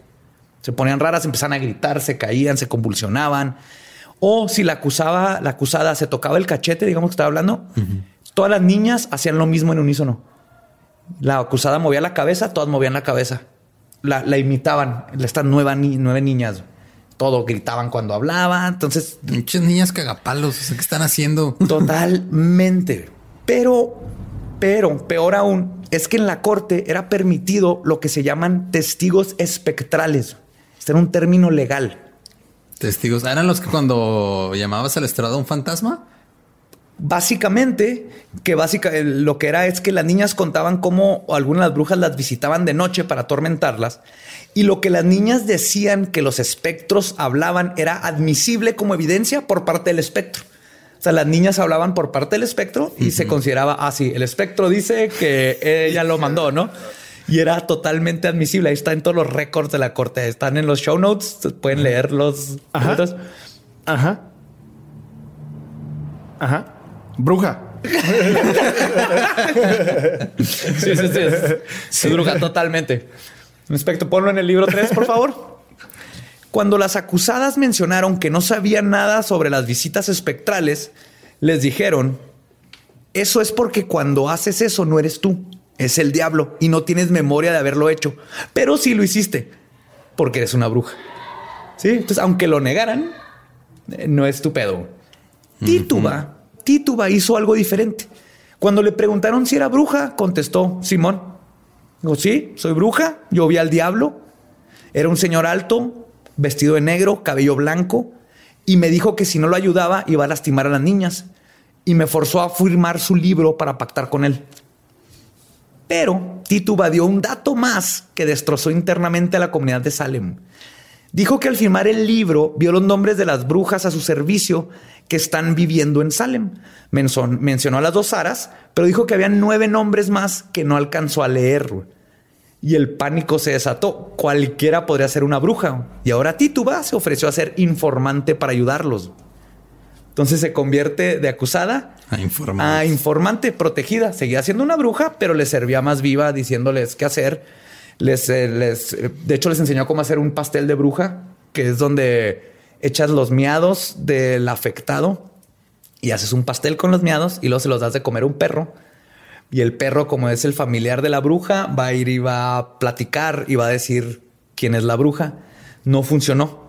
Se ponían raras, empezaban a gritar, se caían, se convulsionaban. O si la acusaba, la acusada se tocaba el cachete, digamos que estaba hablando, todas las niñas hacían lo mismo en unísono. La acusada movía la cabeza, todas movían la cabeza. La, imitaban, estas nuevas nueve niñas todo gritaban cuando hablaba. Entonces, muchas niñas cagapalos, ¿qué están haciendo? <laughs> Totalmente. Pero, pero peor aún es que en la corte era permitido lo que se llaman testigos espectrales. Este era un término legal. Testigos eran los que cuando llamabas al estrado un fantasma. Básicamente, que básicamente lo que era es que las niñas contaban cómo algunas de las brujas las visitaban de noche para atormentarlas y lo que las niñas decían que los espectros hablaban era admisible como evidencia por parte del espectro. O sea, las niñas hablaban por parte del espectro y se consideraba así. Ah, el espectro dice que ella lo mandó, ¿no? Y era totalmente admisible. Ahí está en todos los récords de la corte. Están en los show notes. Pueden leer los. Ajá. Ajá. Ajá. Bruja. <laughs> sí, sí, sí. sí. bruja totalmente. Respecto, ponlo en el libro 3, por favor. Cuando las acusadas mencionaron que no sabían nada sobre las visitas espectrales, les dijeron, eso es porque cuando haces eso no eres tú, es el diablo y no tienes memoria de haberlo hecho, pero sí lo hiciste porque eres una bruja. Sí, entonces aunque lo negaran, eh, no es tu pedo. Tituba, Tituba hizo algo diferente. Cuando le preguntaron si era bruja, contestó Simón. Digo, sí, soy bruja. Yo vi al diablo. Era un señor alto, vestido de negro, cabello blanco. Y me dijo que si no lo ayudaba iba a lastimar a las niñas. Y me forzó a firmar su libro para pactar con él. Pero Tituba dio un dato más que destrozó internamente a la comunidad de Salem. Dijo que al firmar el libro vio los nombres de las brujas a su servicio que están viviendo en Salem. mencionó a las dos Saras, pero dijo que había nueve nombres más que no alcanzó a leer. Y el pánico se desató. Cualquiera podría ser una bruja. Y ahora Tituba se ofreció a ser informante para ayudarlos. Entonces se convierte de acusada a informante. a informante, protegida. Seguía siendo una bruja, pero le servía más viva diciéndoles qué hacer. Les, eh, les, de hecho, les enseñó cómo hacer un pastel de bruja, que es donde echas los miados del afectado y haces un pastel con los miados y luego se los das de comer a un perro. Y el perro, como es el familiar de la bruja, va a ir y va a platicar y va a decir quién es la bruja. No funcionó.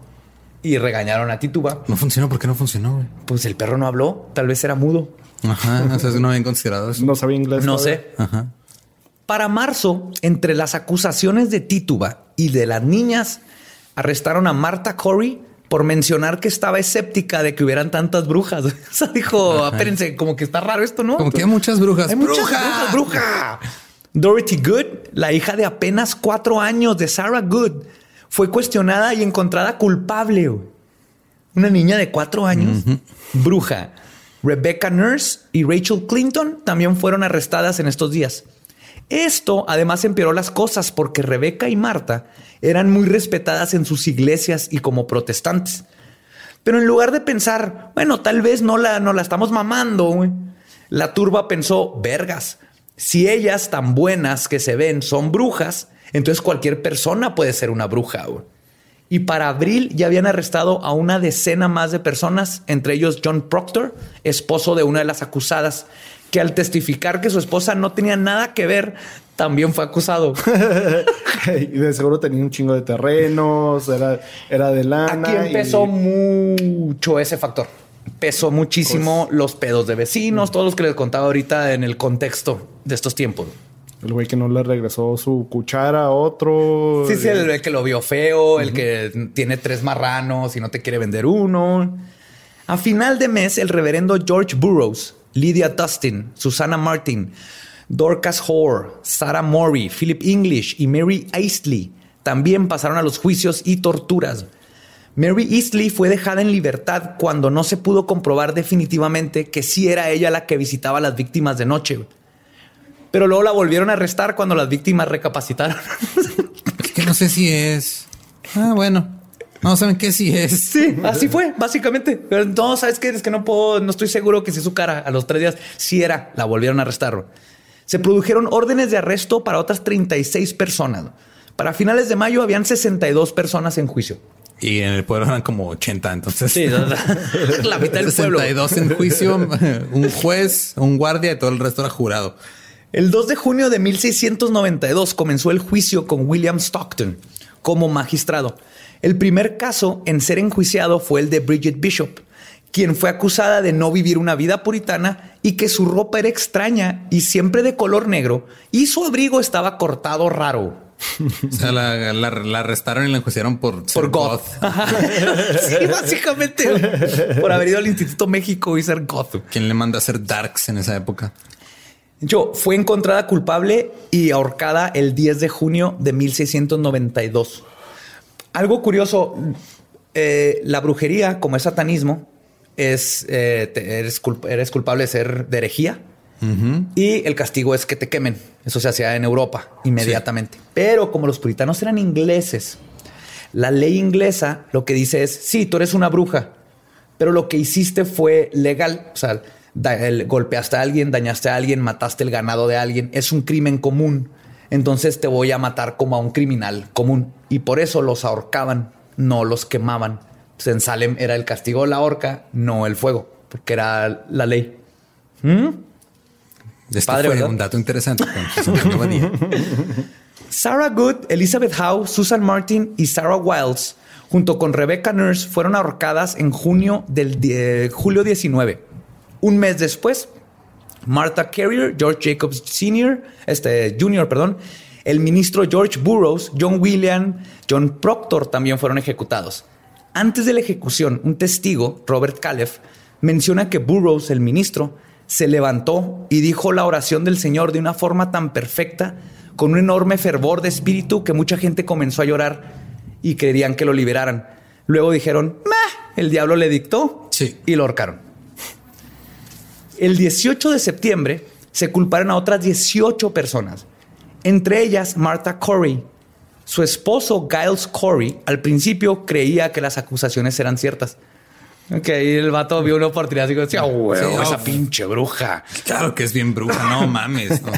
Y regañaron a Tituba. No funcionó. ¿Por qué no funcionó? güey? Pues el perro no habló. Tal vez era mudo. Ajá. O sea, no habían considerado eso. No sabía inglés. No todavía. sé. Ajá. Para marzo, entre las acusaciones de Tituba y de las niñas, arrestaron a Marta Corey por mencionar que estaba escéptica de que hubieran tantas brujas. <laughs> O sea, dijo, espérense, como que está raro esto, ¿no? Como que hay muchas brujas. Hay muchas ¡Bruja! brujas, bruja. Dorothy Good, la hija de apenas cuatro años de Sarah Good, fue cuestionada y encontrada culpable. Una niña de cuatro años, bruja. Rebecca Nurse y Rachel Clinton también fueron arrestadas en estos días. Esto además empeoró las cosas porque Rebecca y Marta eran muy respetadas en sus iglesias y como protestantes. Pero en lugar de pensar, bueno, tal vez no la, no la estamos mamando, la turba pensó, vergas, si ellas tan buenas que se ven son brujas, entonces cualquier persona puede ser una bruja. Y para abril ya habían arrestado a una decena más de personas, entre ellos John Proctor, esposo de una de las acusadas, que al testificar que su esposa no tenía nada que ver, también fue acusado. <laughs> y de seguro tenía un chingo de terrenos, era, era de lana. Aquí empezó y- mucho ese factor. Pesó muchísimo los pedos de vecinos, todos los que les contaba ahorita en el contexto de estos tiempos. El güey que no le regresó su cuchara a otro. Sí, sí, el que lo vio feo, el que tiene tres marranos y no te quiere vender uno. A final de mes, el reverendo George Burroughs, Lydia Dustin, Susana Martin, Dorcas Hoare, Sarah Morey, Philip English y Mary Eastley también pasaron a los juicios y torturas. Mary Eastley fue dejada en libertad cuando no se pudo comprobar definitivamente que sí era ella la que visitaba a las víctimas de noche. Pero luego la volvieron a arrestar cuando las víctimas recapacitaron. Que no sé si es. Ah, bueno. No saben qué si es. Sí, así fue, básicamente. Pero no, ¿sabes qué? Es que no puedo, no estoy seguro que si su cara a los tres días sí era, la volvieron a arrestar. Se produjeron órdenes de arresto para otras 36 personas. Para finales de mayo habían 62 personas en juicio. Y en el pueblo eran como 80. Entonces, <laughs> la mitad del pueblo. 62 en juicio, <laughs> un juez, un guardia y todo el resto era jurado. El 2 de junio de 1692 comenzó el juicio con William Stockton como magistrado. El primer caso en ser enjuiciado fue el de Bridget Bishop, quien fue acusada de no vivir una vida puritana y que su ropa era extraña y siempre de color negro y su abrigo estaba cortado raro. <laughs> O sea, la, la- la arrestaron y la enjuiciaron por, ser Por goth. <laughs> Ajá. sí, básicamente. por haber ido al Instituto México y ser goth. ¿Quién le manda a hacer darks en esa época? Yo fue encontrada culpable y ahorcada el 10 de junio de 1692. Algo curioso, eh, la brujería, como es satanismo, es eh, te- eres, culp- eres culpable de ser de herejía y el castigo es que te quemen. Eso se hacía en Europa inmediatamente. Pero como los puritanos eran ingleses, la ley inglesa lo que dice es, sí, tú eres una bruja, pero lo que hiciste fue legal. O sea, da- el- golpeaste a alguien, dañaste a alguien, mataste el ganado de alguien. Es un crimen común. Entonces te voy a matar como a un criminal común. Y por eso los ahorcaban, no los quemaban. Pues en Salem era el castigo la horca, no el fuego, porque era la ley. Este Padre, fue ¿verdad? un dato interesante. <laughs> Sarah Good, Elizabeth Howe, Susan Martin y Sarah Wiles, junto con Rebecca Nurse, fueron ahorcadas en junio del julio 19. Un mes después, Martha Carrier, George Jacobs Sr., este Jr., perdón, el ministro George Burroughs, John William, John Proctor también fueron ejecutados. Antes de la ejecución, un testigo, Robert Calef, menciona que Burroughs, el ministro, se levantó y dijo la oración del Señor de una forma tan perfecta, con un enorme fervor de espíritu que mucha gente comenzó a llorar y querían que lo liberaran. Luego dijeron, "Meh", el diablo le dictó Sí. y lo ahorcaron. El 18 de septiembre se culparon a otras 18 personas, entre ellas Martha Corey. Su esposo Giles Corey al principio creía que las acusaciones eran ciertas. Ok, y el vato vio una oportunidad y dijo, sí, huevo, Sí, esa oh. pinche bruja. Claro que es bien bruja, no <laughs> mames. No.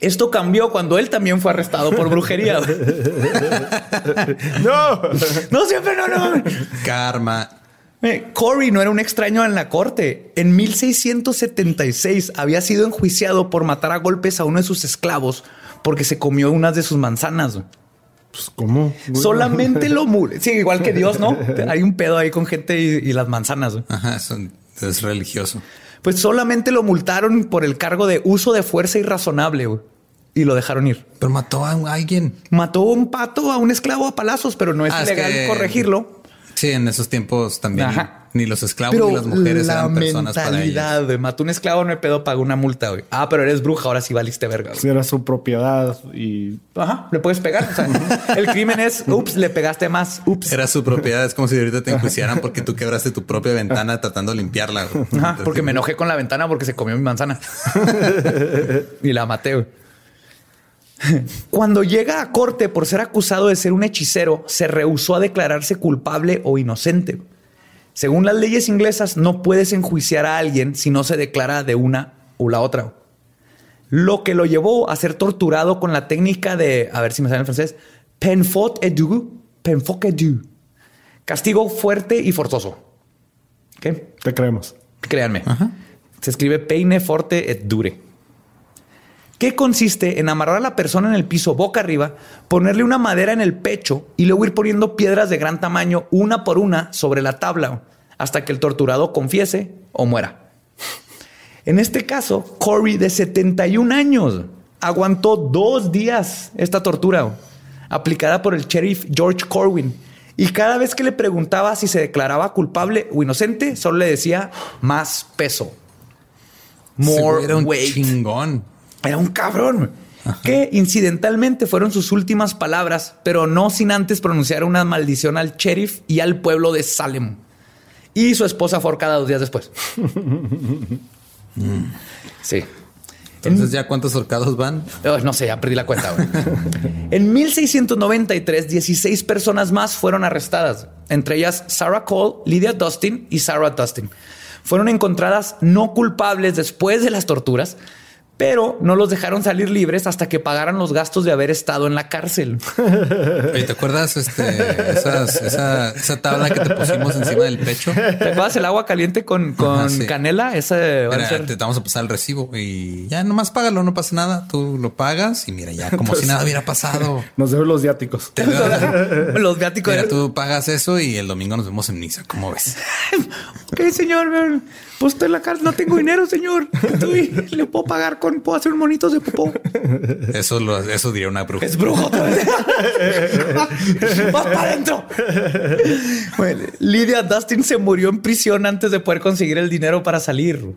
Esto cambió cuando él también fue arrestado por brujería. <laughs> <laughs> No. no, siempre no, no. Karma. Eh, Corey no era un extraño en la corte. En 1676 había sido enjuiciado por matar a golpes a uno de sus esclavos porque se comió unas de sus manzanas. Pues, ¿cómo? Solamente lo murió. Sí, igual que Dios, ¿no? <laughs> Hay un pedo ahí con gente y, y las manzanas. güey. Ajá, es religioso. Pues solamente lo multaron por el cargo de uso de fuerza irrazonable güey, y lo dejaron ir. Pero mató a alguien. Mató a un pato, a un esclavo a palazos, pero no es Ah, es legal que- corregirlo. Sí, en esos tiempos también Ajá. ni los esclavos Pero ni las mujeres la eran personas para ellos. mentalidad, güey, mató un esclavo, no hay pedo, pagó una multa. güey. Ah, pero eres bruja, ahora sí valiste verga. Si era su propiedad y Ajá, le puedes pegar. O sea, <laughs> el crimen es, ups, le pegaste más, ups. Era su propiedad. Es como si ahorita te enjuiciaran porque tú quebraste tu propia ventana tratando de limpiarla. güey. Ajá, porque me enojé con la ventana porque se comió mi manzana. <laughs> y la maté. güey. Cuando llega a corte por ser acusado de ser un hechicero, se rehusó a declararse culpable o inocente. Según las leyes inglesas, no puedes enjuiciar a alguien si no se declara de una o la otra. Lo que lo llevó a ser torturado con la técnica de, a ver si me sale en francés, penfot et du, penfot et du. Castigo fuerte y forzoso. ¿Qué? te creemos. Créanme. Se escribe peine forte et dure. Que consiste en amarrar a la persona en el piso boca arriba, ponerle una madera en el pecho y luego ir poniendo piedras de gran tamaño una por una sobre la tabla hasta que el torturado confiese o muera. En este caso, Corey, de 71 años, aguantó dos días esta tortura aplicada por el sheriff George Corwin. Y cada vez que le preguntaba si se declaraba culpable o inocente, solo le decía más peso. More weight. chingón. Era un cabrón. Que incidentalmente fueron sus últimas palabras, pero no sin antes pronunciar una maldición al sheriff y al pueblo de Salem. Y su esposa fue ahorcada dos días después. sí. Entonces, ¿ya cuántos horcados van? Oh, no sé, ya perdí la cuenta. en 1693, 16 personas más fueron arrestadas, entre ellas Sarah Cole, Lydia Dustin y Sarah Dustin. Fueron encontradas no culpables después de las torturas, pero no los dejaron salir libres hasta que pagaran los gastos de haber estado en la cárcel. ¿te acuerdas este, esas- esa, esa tabla que te pusimos encima del pecho? ¿Te acuerdas el agua caliente con, con Ajá, sí. canela? Ese va a Mira, ser- te vamos a pasar el recibo y ya nomás págalo, no pasa nada. Tú lo pagas y mira, ya como si nada hubiera pasado. <laughs> Nos deben los viáticos. Te veo- <laughs> los viáticos. Mira, tú pagas eso y el domingo nos vemos en misa. ¿Cómo ves? <laughs> Ok, señor, pues estoy en la cárcel, no tengo dinero, señor. Estoy- le puedo pagar con, puedo hacer monitos de popó. <laughs> Eso, lo, eso diría una bruja. Es brujo otra vez. Vas para adentro. Bueno, Lydia Dustin se murió en prisión antes de poder conseguir el dinero para salir.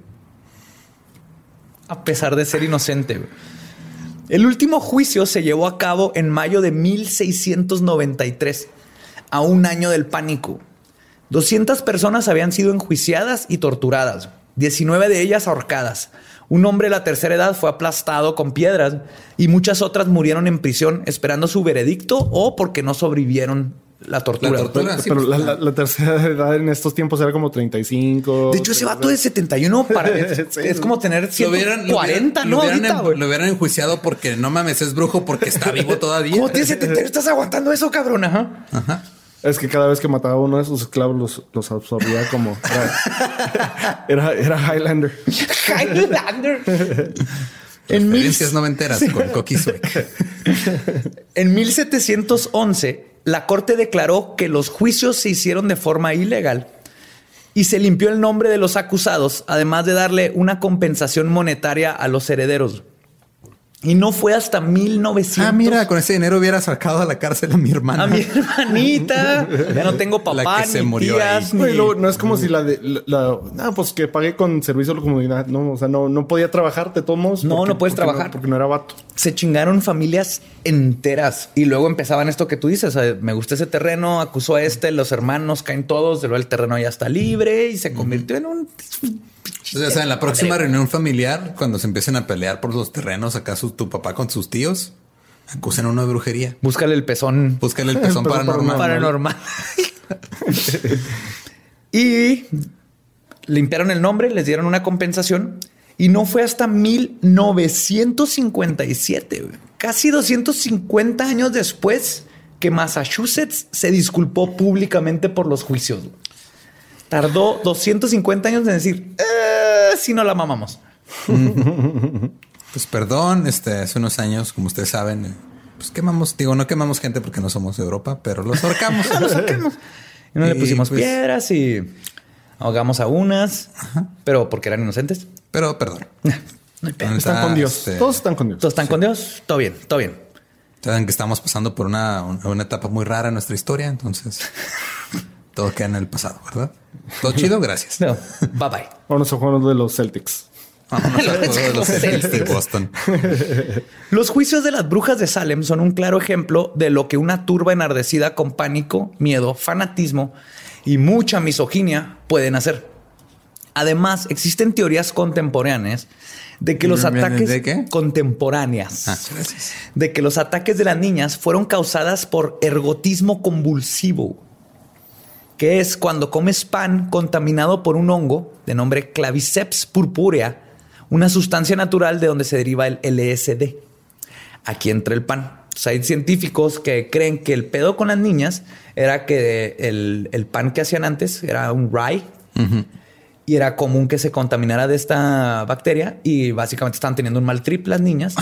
A pesar de ser inocente. El último juicio se llevó a cabo en mayo de 1693, a un año del pánico. 200 personas habían sido enjuiciadas y torturadas, 19 de ellas ahorcadas. Un hombre de la tercera edad fue aplastado con piedras y muchas otras murieron en prisión esperando su veredicto o porque no sobrevivieron la tortura. La tortura. sí, Pero pues, la, la- la tercera edad en estos tiempos era como 35. De hecho, ese vato de 71 para, <laughs> es, Sí. es como tener Lo hubieran, lo 40, hubieran- ¿no? lo hubieran, Ahorita, en- güey. lo hubieran enjuiciado porque no mames, es brujo porque está vivo todavía. ¿Cómo tienes 71? ¿Estás aguantando eso, cabrón? Ajá. Ajá. Es que cada vez que mataba a uno de sus esclavos los, los absorbía como. Era, <laughs> era, era Highlander. Highlander. <laughs> En mil- Experiencias noventeras con Coqui Sweck. <laughs> En 1711, la corte declaró que los juicios se hicieron de forma ilegal y se limpió el nombre de los acusados, además de darle una compensación monetaria a los herederos. Y no fue hasta 1900. Ah, mira, con ese dinero hubiera sacado a la cárcel a mi hermana. A mi hermanita. Ya no tengo papá, <laughs> La que se ni murió tías, No, y ni- luego, no es como si la de la, la- ah, pues que pagué con servicio a la comunidad. No, o sea, no, no podía trabajar de todos modos. No, porque- no puedes porque trabajar. porque no era vato. se chingaron familias enteras y luego empezaban esto que tú dices, o sea, me gusta ese terreno, acusó a este, los hermanos caen todos, luego el terreno ya está libre y se convirtió en un O sea, en la próxima reunión familiar, cuando se empiecen a pelear por los terrenos, acá su, tu papá con sus tíos, acusen a de brujería. búscale el pezón Búscale el <laughs> pezón Pezón paranormal. paranormal. <laughs> y limpiaron el nombre, les dieron una compensación y no fue hasta 1957, güey, casi 250 años después, que Massachusetts se disculpó públicamente por los juicios. Tardó 250 años en decir, eh, si no la mamamos. <laughs> Pues perdón, este, hace unos años, como ustedes saben, eh, pues quemamos, digo, no quemamos gente porque no somos de Europa, pero los ahorcamos. <laughs> los ahorcamos. Y no le pusimos pues, piedras y ahogamos a unas, pero porque eran inocentes. Pero perdón. <laughs> No Están está, con Dios. este, Todos están con Dios. Todos están con Dios. Todo bien, todo bien. Saben que estamos pasando por una, una etapa muy rara en nuestra historia, entonces todo queda en el pasado, ¿verdad? Todo chido, <laughs> gracias. No, bye bye. Vámonos a juego de los Celtics. A <laughs> de los Celtics de Boston. <laughs> Los juicios de las brujas de Salem son un claro ejemplo de lo que una turba enardecida con pánico, miedo, fanatismo y mucha misoginia pueden hacer. Además, existen teorías contemporáneas de que los ¿De- de- ataques de qué? contemporáneas Ah, de que los ataques de las niñas fueron causadas por ergotismo convulsivo, que es cuando comes pan contaminado por un hongo de nombre Claviceps purpurea, una sustancia natural de donde se deriva el LSD. Aquí entra el pan. Hay científicos que creen que el pedo con las niñas era que el, el pan que hacían antes era un rye y era común que se contaminara de esta bacteria y básicamente estaban teniendo un mal trip las niñas.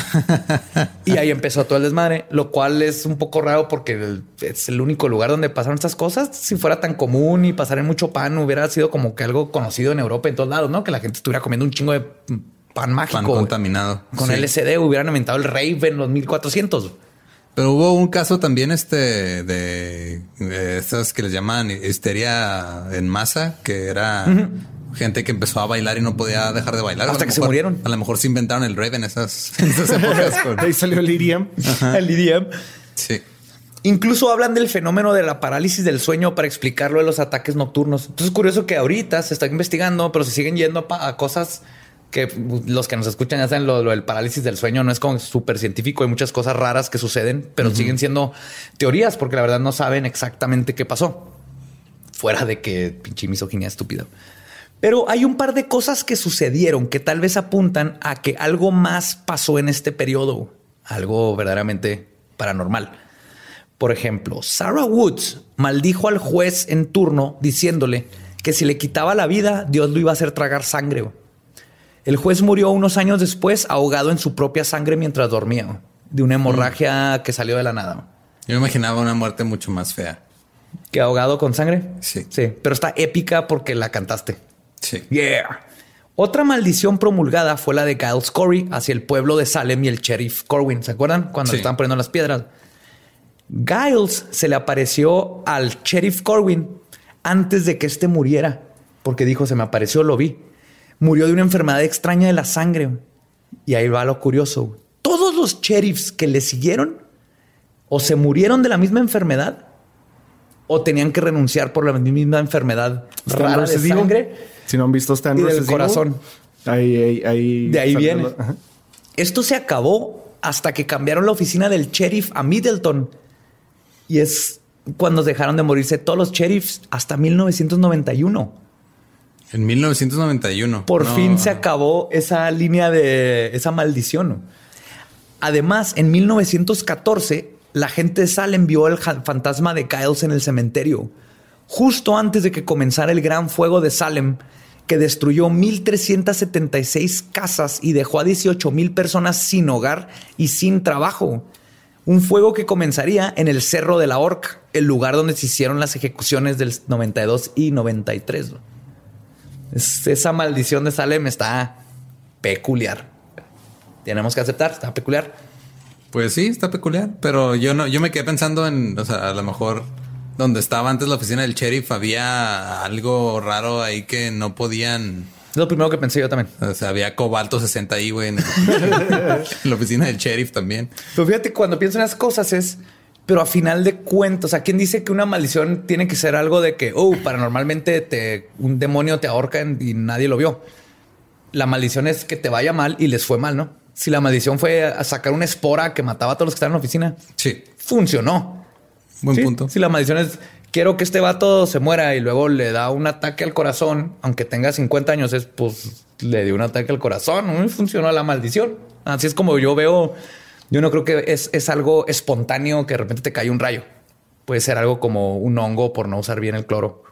<laughs> y ahí empezó todo el desmadre, lo cual es un poco raro porque es el único lugar donde pasaron estas cosas. Si fuera tan común y pasar en mucho pan, hubiera sido como que algo conocido en Europa en todos lados, ¿no? Que la gente estuviera comiendo un chingo de pan mágico. Pan contaminado. Con Sí. LSD hubieran inventado el rave en los 1400. Pero hubo un caso también este de, de estas que les llaman histeria en masa, que era gente que empezó a bailar y no podía dejar de bailar. Hasta que se murieron. A lo mejor se inventaron el rave en esas, <laughs> en esas épocas. <laughs> con- De ahí salió el IDM. El EDM. sí. Incluso hablan del fenómeno de la parálisis del sueño para explicarlo de los ataques nocturnos. Entonces es curioso que ahorita se está investigando, pero se siguen yendo a, cosas que pues, los que nos escuchan ya saben lo, lo del parálisis del sueño. No es como súper científico. Hay muchas cosas raras que suceden, pero siguen siendo teorías porque la verdad no saben exactamente qué pasó. Fuera de que pinche misoginia estúpida. Pero hay un par de cosas que sucedieron que tal vez apuntan a que algo más pasó en este periodo, algo verdaderamente paranormal. Por ejemplo, Sarah Woods maldijo al juez en turno diciéndole que si le quitaba la vida, Dios lo iba a hacer tragar sangre. El juez murió unos años después ahogado en su propia sangre mientras dormía, de una hemorragia que salió de la nada. Yo me imaginaba una muerte mucho más fea. ¿Que ahogado con sangre? Sí. Sí, pero está épica porque la cantaste. Sí. Yeah. Otra maldición promulgada fue la de Giles Corey hacia el pueblo de Salem y el sheriff Corwin. ¿Se acuerdan? Cuando Sí. le estaban poniendo las piedras. Giles se le apareció al sheriff Corwin antes de que éste muriera, porque dijo, se me apareció, lo vi. Murió de una enfermedad extraña de la sangre. Y ahí va lo curioso. Todos los sheriffs que le siguieron o se murieron de la misma enfermedad o tenían que renunciar por la misma enfermedad rara de sangre. Si no han visto Stand Y del corazón. Ahí, ahí, ahí De ahí viene. Esto se acabó hasta que cambiaron la oficina del sheriff a Middleton. Y es cuando dejaron de morirse todos los sheriffs hasta 1991. En 1991. Por No. fin se acabó esa línea de esa maldición. Además, en 1914, la gente de Salem vio el fantasma de Giles en el cementerio, justo antes de que comenzara el gran fuego de Salem, que destruyó 1.376 casas y dejó a 18.000 personas sin hogar y sin trabajo. Un fuego que comenzaría en el Cerro de la Horca, el lugar donde se hicieron las ejecuciones del 92 y 93. ¿no? Es- esa maldición de Salem está peculiar. Tenemos que aceptar, está peculiar. Pues sí, está peculiar, pero yo no, yo me quedé pensando en, o sea, a lo mejor donde estaba antes la oficina del sheriff había algo raro ahí que no podían, Es lo primero que pensé yo también. o sea, había cobalto 60 ahí, güey, en, en <laughs> la oficina del sheriff también. Pero fíjate, cuando pienso en las cosas es, pero a final de cuentas, sea, ¿quién dice que una maldición tiene que ser algo de que, oh, paranormalmente te, un demonio te ahorca y nadie lo vio? La maldición es que te vaya mal y les fue mal, ¿no? Si la maldición fue a sacar una espora que mataba a todos los que estaban en la oficina, Sí, funcionó. Buen Sí, punto. Si la maldición es quiero que este vato se muera y luego le da un ataque al corazón, aunque tenga 50 años, es pues le dio un ataque al corazón, no funcionó la maldición. Así es como yo veo. Yo no creo que es, es algo espontáneo que de repente te cae un rayo. Puede ser algo como un hongo por no usar bien el cloro.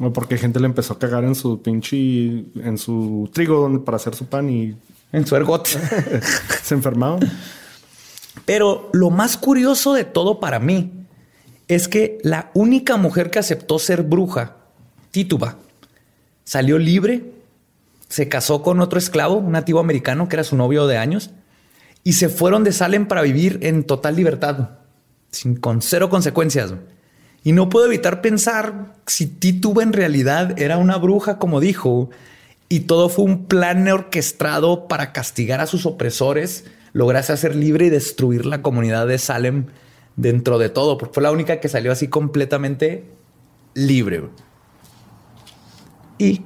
O porque gente le empezó a cagar en su pinche, en su trigo para hacer su pan y En su ergot. <laughs> se enfermaron. Pero lo más curioso de todo para mí es que la única mujer que aceptó ser bruja, Tituba, salió libre, se casó con otro esclavo, un nativo americano que era su novio de años, y se fueron de Salem para vivir en total libertad, sin, con cero consecuencias. Y no puedo evitar pensar si Tituba en realidad era una bruja, como dijo, y todo fue un plan orquestado para castigar a sus opresores, lograse hacer libre y destruir la comunidad de Salem dentro de todo, porque fue la única que salió así completamente libre. Y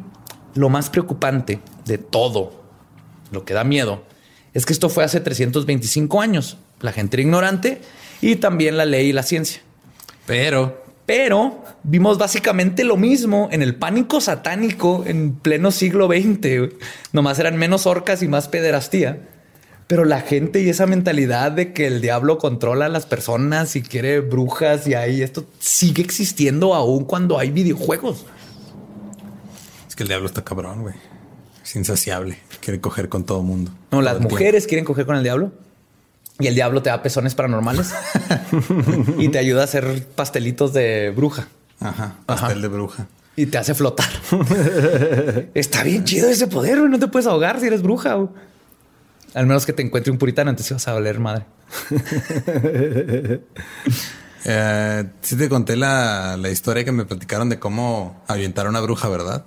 lo más preocupante de todo, lo que da miedo, es que esto fue hace 325 años. La gente era ignorante y también la ley y la ciencia. Pero Pero vimos básicamente lo mismo en el pánico satánico en pleno siglo XX. Nomás eran menos orcas y más pederastía. Pero la gente y esa mentalidad de que el diablo controla a las personas y quiere brujas y ahí esto sigue existiendo aún cuando hay videojuegos. es que el diablo está cabrón, güey. Es insaciable. Quiere coger con todo mundo. No, las tiempo. mujeres quieren coger con el diablo y el diablo te da pezones paranormales <laughs> y te ayuda a hacer pastelitos de bruja. Ajá. Pastel de bruja. y te hace flotar. <laughs> Está bien chido ese poder, güey. No te puedes ahogar si eres bruja. güey. Al menos que te encuentre un puritano, entonces vas a valer madre. <laughs> Eh, sí te conté la, la historia que me platicaron de cómo ahuyentar a una bruja, ¿verdad?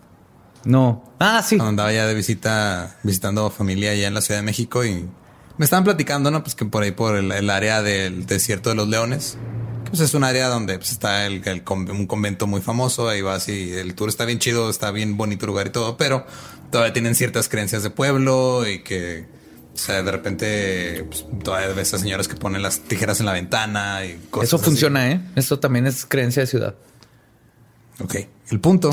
No. Ah, sí. Cuando andaba ya de visita, visitando familia allá en la Ciudad de México y me estaban platicando, ¿no? Pues que por ahí, por el, el área del desierto de los leones, que pues es un área donde pues, está el, un convento muy famoso, ahí vas y el tour está bien chido, está bien bonito el lugar y todo, pero todavía tienen ciertas creencias de pueblo y que, o sea, de repente pues, todavía ves a señoras que ponen las tijeras en la ventana y cosas Eso así. funciona, ¿eh? Eso también es creencia de ciudad. Ok. El punto.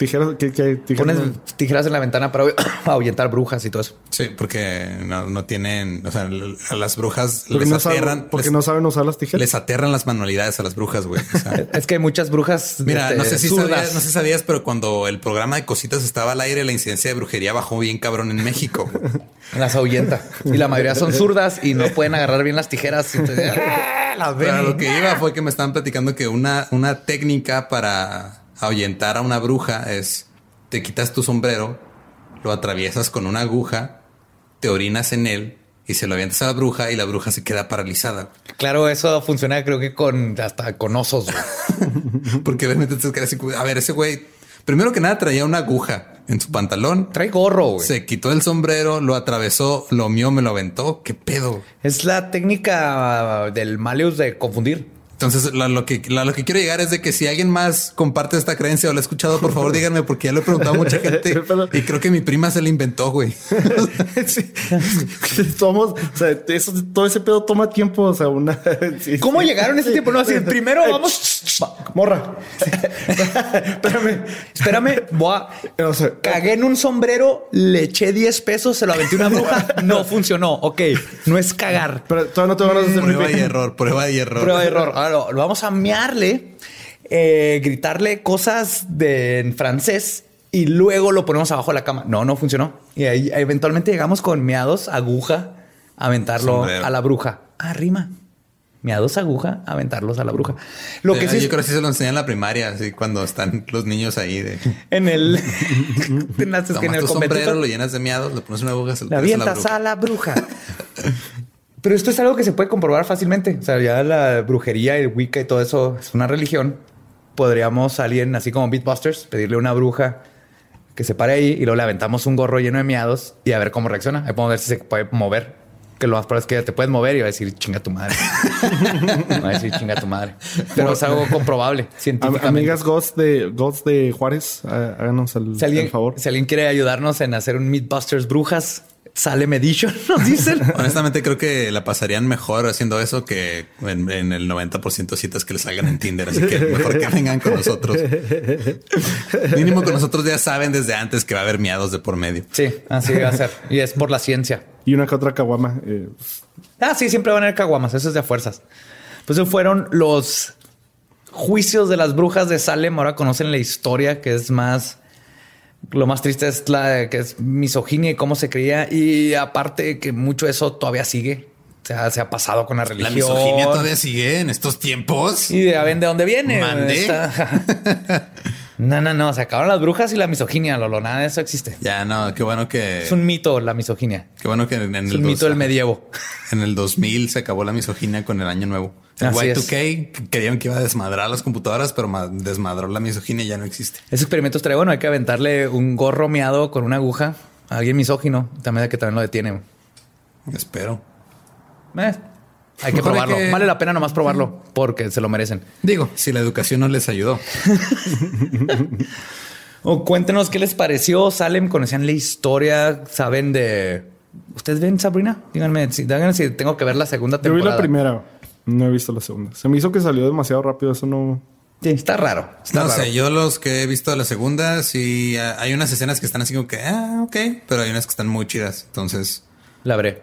Tijeras, ¿qué, qué tijeras? Pones tijeras en la ventana <coughs> para ahuyentar brujas y todo eso. Sí, porque no, no tienen, o sea, a las brujas Porque, les no saben, aterran, porque les, no saben usar las tijeras. les aterran las manualidades a las brujas, güey. O sea, <laughs> Es que hay muchas brujas. mira, este, no sé si sabías, no sé si sabías, pero cuando el programa de cositas estaba al aire, la incidencia de brujería bajó bien cabrón en México. <laughs> Las ahuyenta. Y la mayoría son zurdas y no pueden agarrar bien las tijeras. Entonces, ¡ah! <laughs> las. Pero lo que iba fue que me estaban platicando que una, una técnica para ahuyentar a una bruja es te quitas tu sombrero, lo atraviesas con una aguja, te orinas en él y se lo avientas a la bruja y la bruja se queda paralizada. Claro, eso funciona creo que con hasta con osos. <laughs> Porque obviamente te quedas así, a ver, ese güey, primero que nada traía una aguja en su pantalón. Trae gorro, güey. Se quitó el sombrero, lo atravesó, lo mío me lo aventó. ¿Qué pedo? Es la técnica del Maleus de confundir. Entonces, la- lo, que, la- lo que quiero llegar es de que si alguien más comparte esta creencia o la ha escuchado, por favor <laughs> díganme, porque ya lo he preguntado a mucha <laughs> gente y creo que mi prima se la inventó, güey. <laughs> Sí. Somos, o sea, eso, todo ese pedo toma tiempo. O sea, una. sí, ¿Cómo sí. llegaron a ese tiempo? No, así, primero vamos. Va, morra. Espérame. Espérame, voy a. O sea, Cagué en un sombrero, le eché 10 pesos, se lo aventé una bruja. No funcionó. Ok, no es cagar. pero todavía no te van a hacer Prueba y error, prueba y error. Prueba de error. Ahora lo, lo vamos a mearle, eh, gritarle cosas de, en francés y luego lo ponemos abajo de la cama. No, no funcionó. Y ahí eventualmente llegamos con meados, aguja, a aventarlo Sombrero. a la bruja. Ah, rima. Meados, aguja, aventarlos a la bruja. Lo que Eh, sí yo es- creo que sí se lo enseñan en la primaria, así cuando están los niños ahí de <laughs> en el, <laughs> en las- es que en tomas el tu sombrero, conventito- lo llenas de miados, le pones una aguja, se lo Le tiras a la avientas bruja. a la bruja. <laughs> Pero esto es algo que se puede comprobar fácilmente. O sea, ya la brujería y el Wicca y todo eso es una religión. Podríamos a alguien, así como Beatbusters, pedirle a una bruja que se pare ahí y luego le aventamos un gorro lleno de miados y a ver cómo reacciona. Ahí podemos ver si se puede mover. Que lo más probable es que te puedes mover y va a decir chinga tu madre. <laughs> va a decir chinga tu madre. Pero es algo comprobable. Amigas Ghost de, Ghost de Juárez, há- háganos el, Si alguien, el favor. si alguien quiere ayudarnos en hacer un Meatbusters brujas, sale Edition, <laughs> nos dicen. <laughs> Honestamente creo que la pasarían mejor haciendo eso que en, en el 90% de citas que les salgan en Tinder. Así que mejor que vengan con nosotros. Mínimo con nosotros ya saben desde antes que va a haber miados de por medio. Sí, así va a ser. Y es por la ciencia. Y una que otra caguama. eh, Ah, sí, siempre van a haber caguamas. Eso es de a fuerzas. Pues esos fueron los juicios de las brujas de Salem. Ahora conocen la historia que es más. Lo más triste es la que es misoginia y cómo se creía. Y aparte que mucho de eso todavía sigue. O sea, se ha pasado con la La religión. misoginia todavía sigue en estos tiempos. Y ya ven de dónde viene. Mande. <laughs> No, no, no. Se acabaron las brujas y la misoginia, Lolo. Nada de eso existe. Ya no, qué bueno que Es un mito la misoginia. qué bueno que en, en Es el un mito del medievo. <laughs> En el 2000 se acabó la misoginia con el año nuevo. El Así Y2K creían que iba a desmadrar las computadoras, pero ma- desmadró la misoginia y ya no existe. Ese experimento estaría bueno. Hay que aventarle un gorro meado con una aguja a alguien misógino. También que también lo detiene. Espero. Eh, hay que probarlo. que- Vale la pena nomás probarlo porque se lo merecen. Digo, si la educación no les ayudó. <laughs> O cuéntenos qué les pareció. Salem, conocían la historia, saben de. ¿Ustedes ven Sabrina? Díganme si, díganme si tengo que ver la segunda Yo vi temporada. la primera. No he visto la segunda. Se me hizo que salió demasiado rápido. Eso no. Sí, está raro. Está No raro. sé, yo los que he visto de la segunda, sí hay unas escenas que están así como que, ah, ok, pero hay unas que están muy chidas. Entonces, La veré.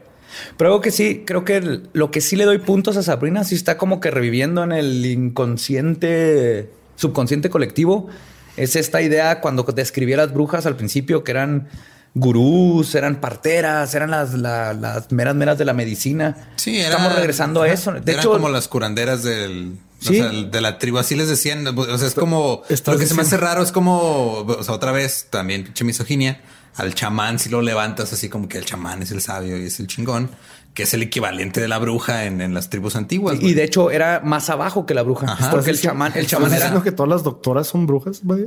Pero algo que sí, creo que el- lo que sí le doy puntos a Sabrina sí está como que reviviendo en el inconsciente, subconsciente colectivo. Es esta idea cuando describí a las brujas al principio que eran gurús, eran parteras, eran las, la- las meras meras de la medicina. sí, era- estamos regresando a eso. De eran hecho, como las curanderas del, Sí. o sea, de la tribu. Así les decían. O sea, es como lo que se me hace raro es como, o sea, otra vez también pinche misoginia. Al chamán, si lo levantas así como que el chamán es el sabio y es el chingón, que es el equivalente de la bruja en, en las tribus antiguas. y de hecho era más abajo que la bruja. Ajá. Porque el ¿Estás chamán, el ¿estás chamán era diciendo que todas las doctoras son brujas? vaya?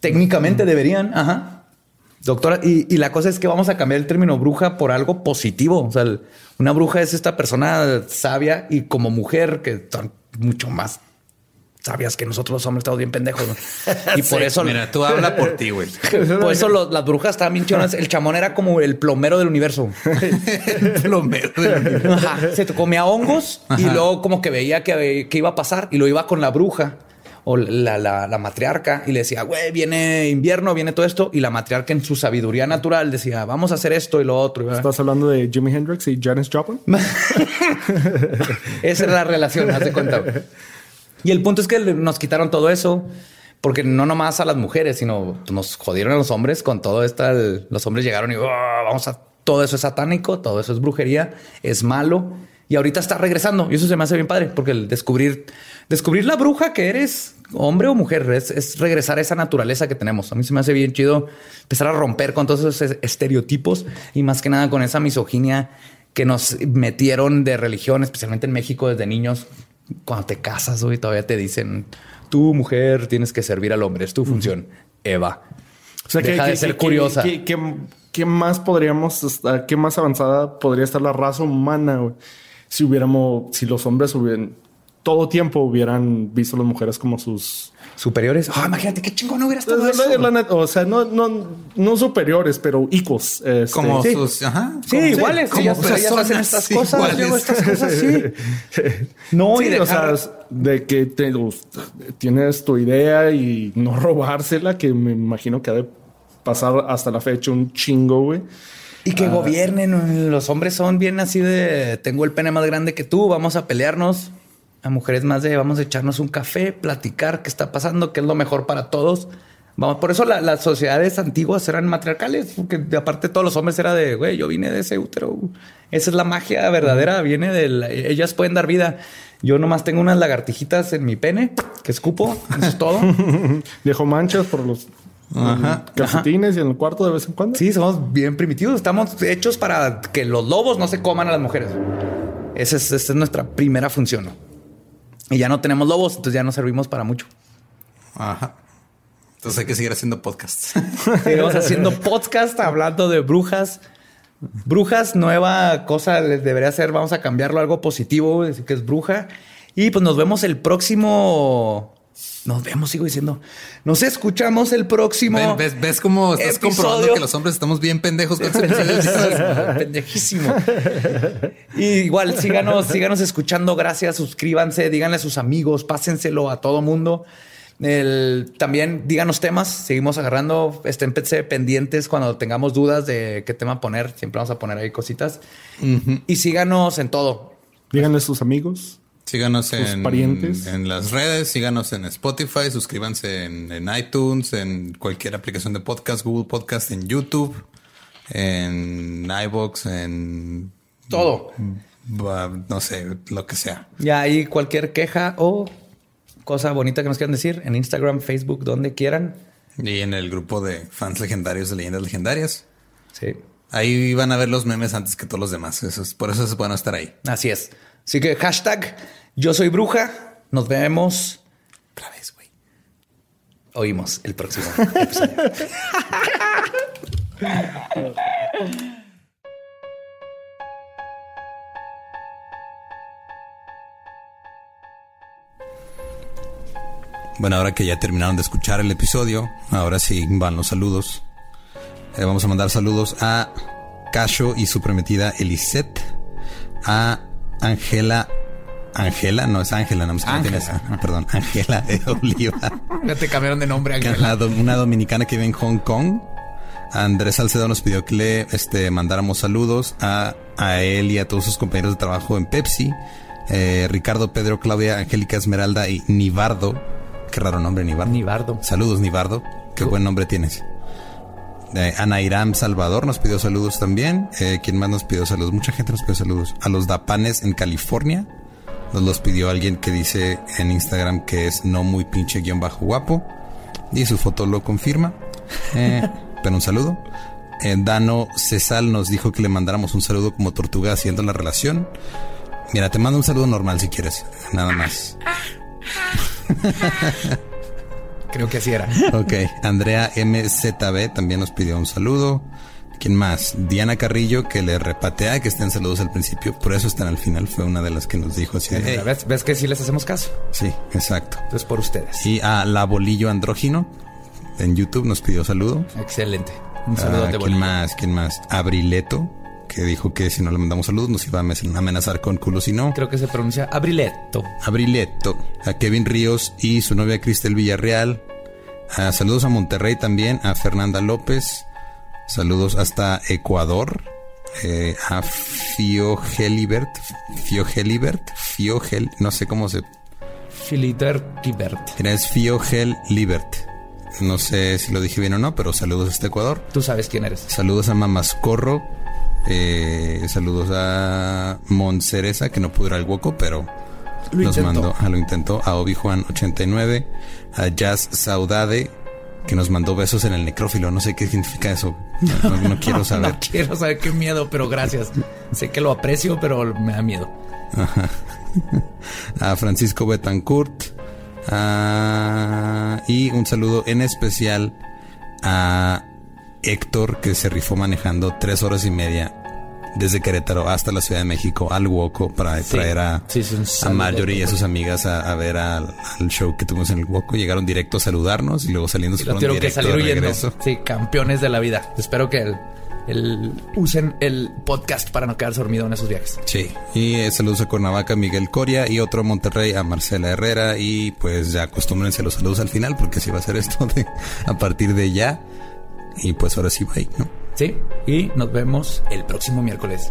Técnicamente deberían, ajá. Doctora, y, y la cosa es que vamos a cambiar el término bruja por algo positivo. O sea, el- una bruja es esta persona sabia y como mujer que son mucho más sabias que nosotros los hombres estamos bien pendejos. ¿no? <laughs> Y por Sí, eso, Mira, tú habla por ti, güey. <laughs> por eso los- las brujas estaban bien chingonas. El chamón era como el plomero del universo. <laughs> Plomero del- Ajá. Se comía hongos y luego como que veía que, que iba a pasar y lo iba con la bruja o la, la- la matriarca y le decía, güey, viene invierno, viene todo esto. Y la matriarca en su sabiduría natural decía, vamos a hacer esto y lo otro. ¿Estás hablando de Jimi Hendrix y Janis Joplin? Esa es la relación, haz de cuenta. Y el punto es que nos quitaron todo eso. Porque no nomás a las mujeres, sino nos jodieron a los hombres con todo esto. Los hombres llegaron y "Oh, vamos a todo eso es satánico, todo eso es brujería, es malo. Y ahorita está regresando. Y eso se me hace bien padre, porque el descubrir, descubrir la bruja que eres, hombre o mujer, es, es regresar a esa naturaleza que tenemos. A mí se me hace bien chido empezar a romper con todos esos estereotipos y más que nada con esa misoginia que nos metieron de religión, especialmente en México desde niños. Cuando te casas, güey, todavía te dicen, tú mujer tienes que servir al hombre, es tu función. Eva. O sea, Deja de ser curiosa. ¿qué, más podríamos estar, qué más avanzada podría estar la raza humana güey? si hubiéramos, si los hombres hubieran todo tiempo hubieran visto a las mujeres como sus Superiores. Ah, imagínate qué chingón hubiera estado La- eso. la- la net- o sea, no, no, no superiores, pero equals. este, Como Sí. sus, ajá. Sí, como- iguales. como ellas, ellas hacen estas cosas. iguales. yo hago estas cosas, sí. <laughs> No, Sí, y o dejar- sea, de que te- uf, tienes tu idea y no <laughs> robársela, que me imagino que ha de pasar hasta la fecha un chingo, güey. Y que gobiernen. Los hombres son bien así de tengo el pene más grande que tú, vamos a pelearnos. A mujeres más de vamos a echarnos un café, platicar qué está pasando, qué es lo mejor para todos. Vamos, por eso la- las sociedades antiguas eran matriarcales, porque de aparte todos los hombres era de güey, yo vine de ese útero. Esa es la magia verdadera, viene de la- ellas pueden dar vida. Yo nomás tengo unas lagartijitas en mi pene que escupo, eso es todo. <laughs> Dejo manchas por los Ajá. calcetines y en el cuarto de vez en cuando. Sí, somos bien primitivos. Estamos hechos para que los lobos no se coman a las mujeres. Esa es, esa es nuestra primera función. Y ya no tenemos lobos, entonces ya no servimos para mucho. Ajá. Entonces hay que seguir haciendo podcasts. <laughs> Seguimos haciendo podcast hablando de brujas. Brujas, nueva cosa les debería ser. Vamos a cambiarlo a algo positivo, decir que es bruja. Y pues nos vemos el próximo. Nos vemos, sigo diciendo. Nos escuchamos el próximo. Ven, ¿Ves, ves cómo estás Episodio. comprobando que los hombres estamos bien pendejos con? <laughs> <laughs> Pendejísimo. Y igual, síganos, síganos escuchando. Gracias. Suscríbanse, díganle a sus amigos, pásenselo a todo mundo. El- también díganos temas. Seguimos agarrando. Estén pendientes cuando tengamos dudas de qué tema poner. Siempre vamos a poner ahí cositas. Y síganos en todo. Díganle a sus amigos. Síganos sus en, parientes. en las redes, síganos en Spotify, suscríbanse en, en iTunes, en cualquier aplicación de podcast, Google Podcast, en YouTube, en iBox, en Todo. bah, no sé, lo que sea. Ya hay cualquier queja o cosa bonita que nos quieran decir en Instagram, Facebook, donde quieran. Y en el grupo de fans legendarios de leyendas legendarias. Sí, Ahí van a ver los memes antes que todos los demás. Eso es, por eso es bueno estar ahí. así es. Así que hashtag yo soy bruja. Nos vemos. Otra vez, güey. Oímos el próximo episodio. <laughs> <laughs> Bueno, ahora que ya terminaron de escuchar el episodio, ahora sí van los saludos. Eh, vamos a mandar saludos a Cacho y su prometida Elisette, a Angela. Angela, no es Ángela, no me Ángela. Perdón, Angela de <laughs> Oliva. Ya te cambiaron de nombre, Ángela. una dominicana que vive en Hong Kong. Andrés Salcedo nos pidió que le este, mandáramos saludos a, a él y a todos sus compañeros de trabajo en Pepsi. Eh, Ricardo, Pedro, Claudia, Angélica Esmeralda y Nibardo. Qué raro nombre, Nibardo. Nibardo. Saludos, Nibardo. Qué buen nombre tienes. Eh, Ana Irán Salvador nos pidió saludos también. Eh, ¿Quién más nos pidió saludos? Mucha gente nos pidió saludos. A los Dapanes en California. Nos los pidió alguien que dice en Instagram que es no muy pinche guion bajo guapo. Y su foto lo confirma. <laughs> Eh, pero un saludo. Eh, Dano Cesal nos dijo que le mandáramos un saludo como tortuga haciendo la relación. Mira, te mando un saludo normal si quieres. Nada más. Creo que así era. Ok, Andrea MZB también nos pidió un saludo. ¿Quién más? Diana Carrillo, que le repatea que estén saludos al principio, por eso están al final. Fue una de las que nos dijo así. de, "Hey". ¿Ves, ves que sí les hacemos caso? Sí, exacto. Entonces por ustedes. Y a La Bolillo Andrógino en YouTube nos pidió saludo. Excelente. Un Ah, saludo de ¿Quién más? ¿Quién más? Abrileto, que dijo que si no le mandamos saludos nos iba a amenazar- amenazar con culo si no. Creo que se pronuncia Abrileto. Abrileto, a Kevin Ríos y su novia Cristel Villarreal. Ah, saludos a Monterrey también, a Fernanda López. Saludos hasta Ecuador. eh, a Fio Gelibert. Fio Gelibert. Fio Gel. No sé cómo se. Filiter Kibert. Mira, es Fio Gelibert. No sé si lo dije bien o no, pero saludos hasta Ecuador. Tú sabes quién eres. Saludos a Mamascorro. eh, saludos a Moncereza, que no pudo ir al hueco, pero Lo nos intentó. mandó, ah, lo intentó, a Obi Juan 89, a Jazz Saudade, que nos mandó besos en el necrófilo. No sé qué significa eso. No, no- <laughs> no quiero saber. No quiero saber qué miedo, pero gracias. sé que lo aprecio, pero me da miedo. a Francisco Betancourt. a- y un saludo en especial a Héctor, que se rifó manejando tres horas y media desde Querétaro hasta la Ciudad de México al Woco para Sí. traer a, Sí, a. Marjorie y a sus amigas a, a ver al, al show que tuvimos en el Woco. Llegaron directo a saludarnos y luego saliendo se fueron tuvieron que directo salir de regreso. Sí, campeones de la vida. Espero que el, el- usen el podcast para no quedarse dormido en esos viajes. Sí, y eh, saludos a Cuernavaca, Miguel Coria y otro a Monterrey, a Marcela Herrera. Y pues ya acostúmbrense los saludos al final, porque así va a ser esto de a partir de ya. Y pues ahora sí, bye, ¿no? Sí, y nos vemos el próximo miércoles.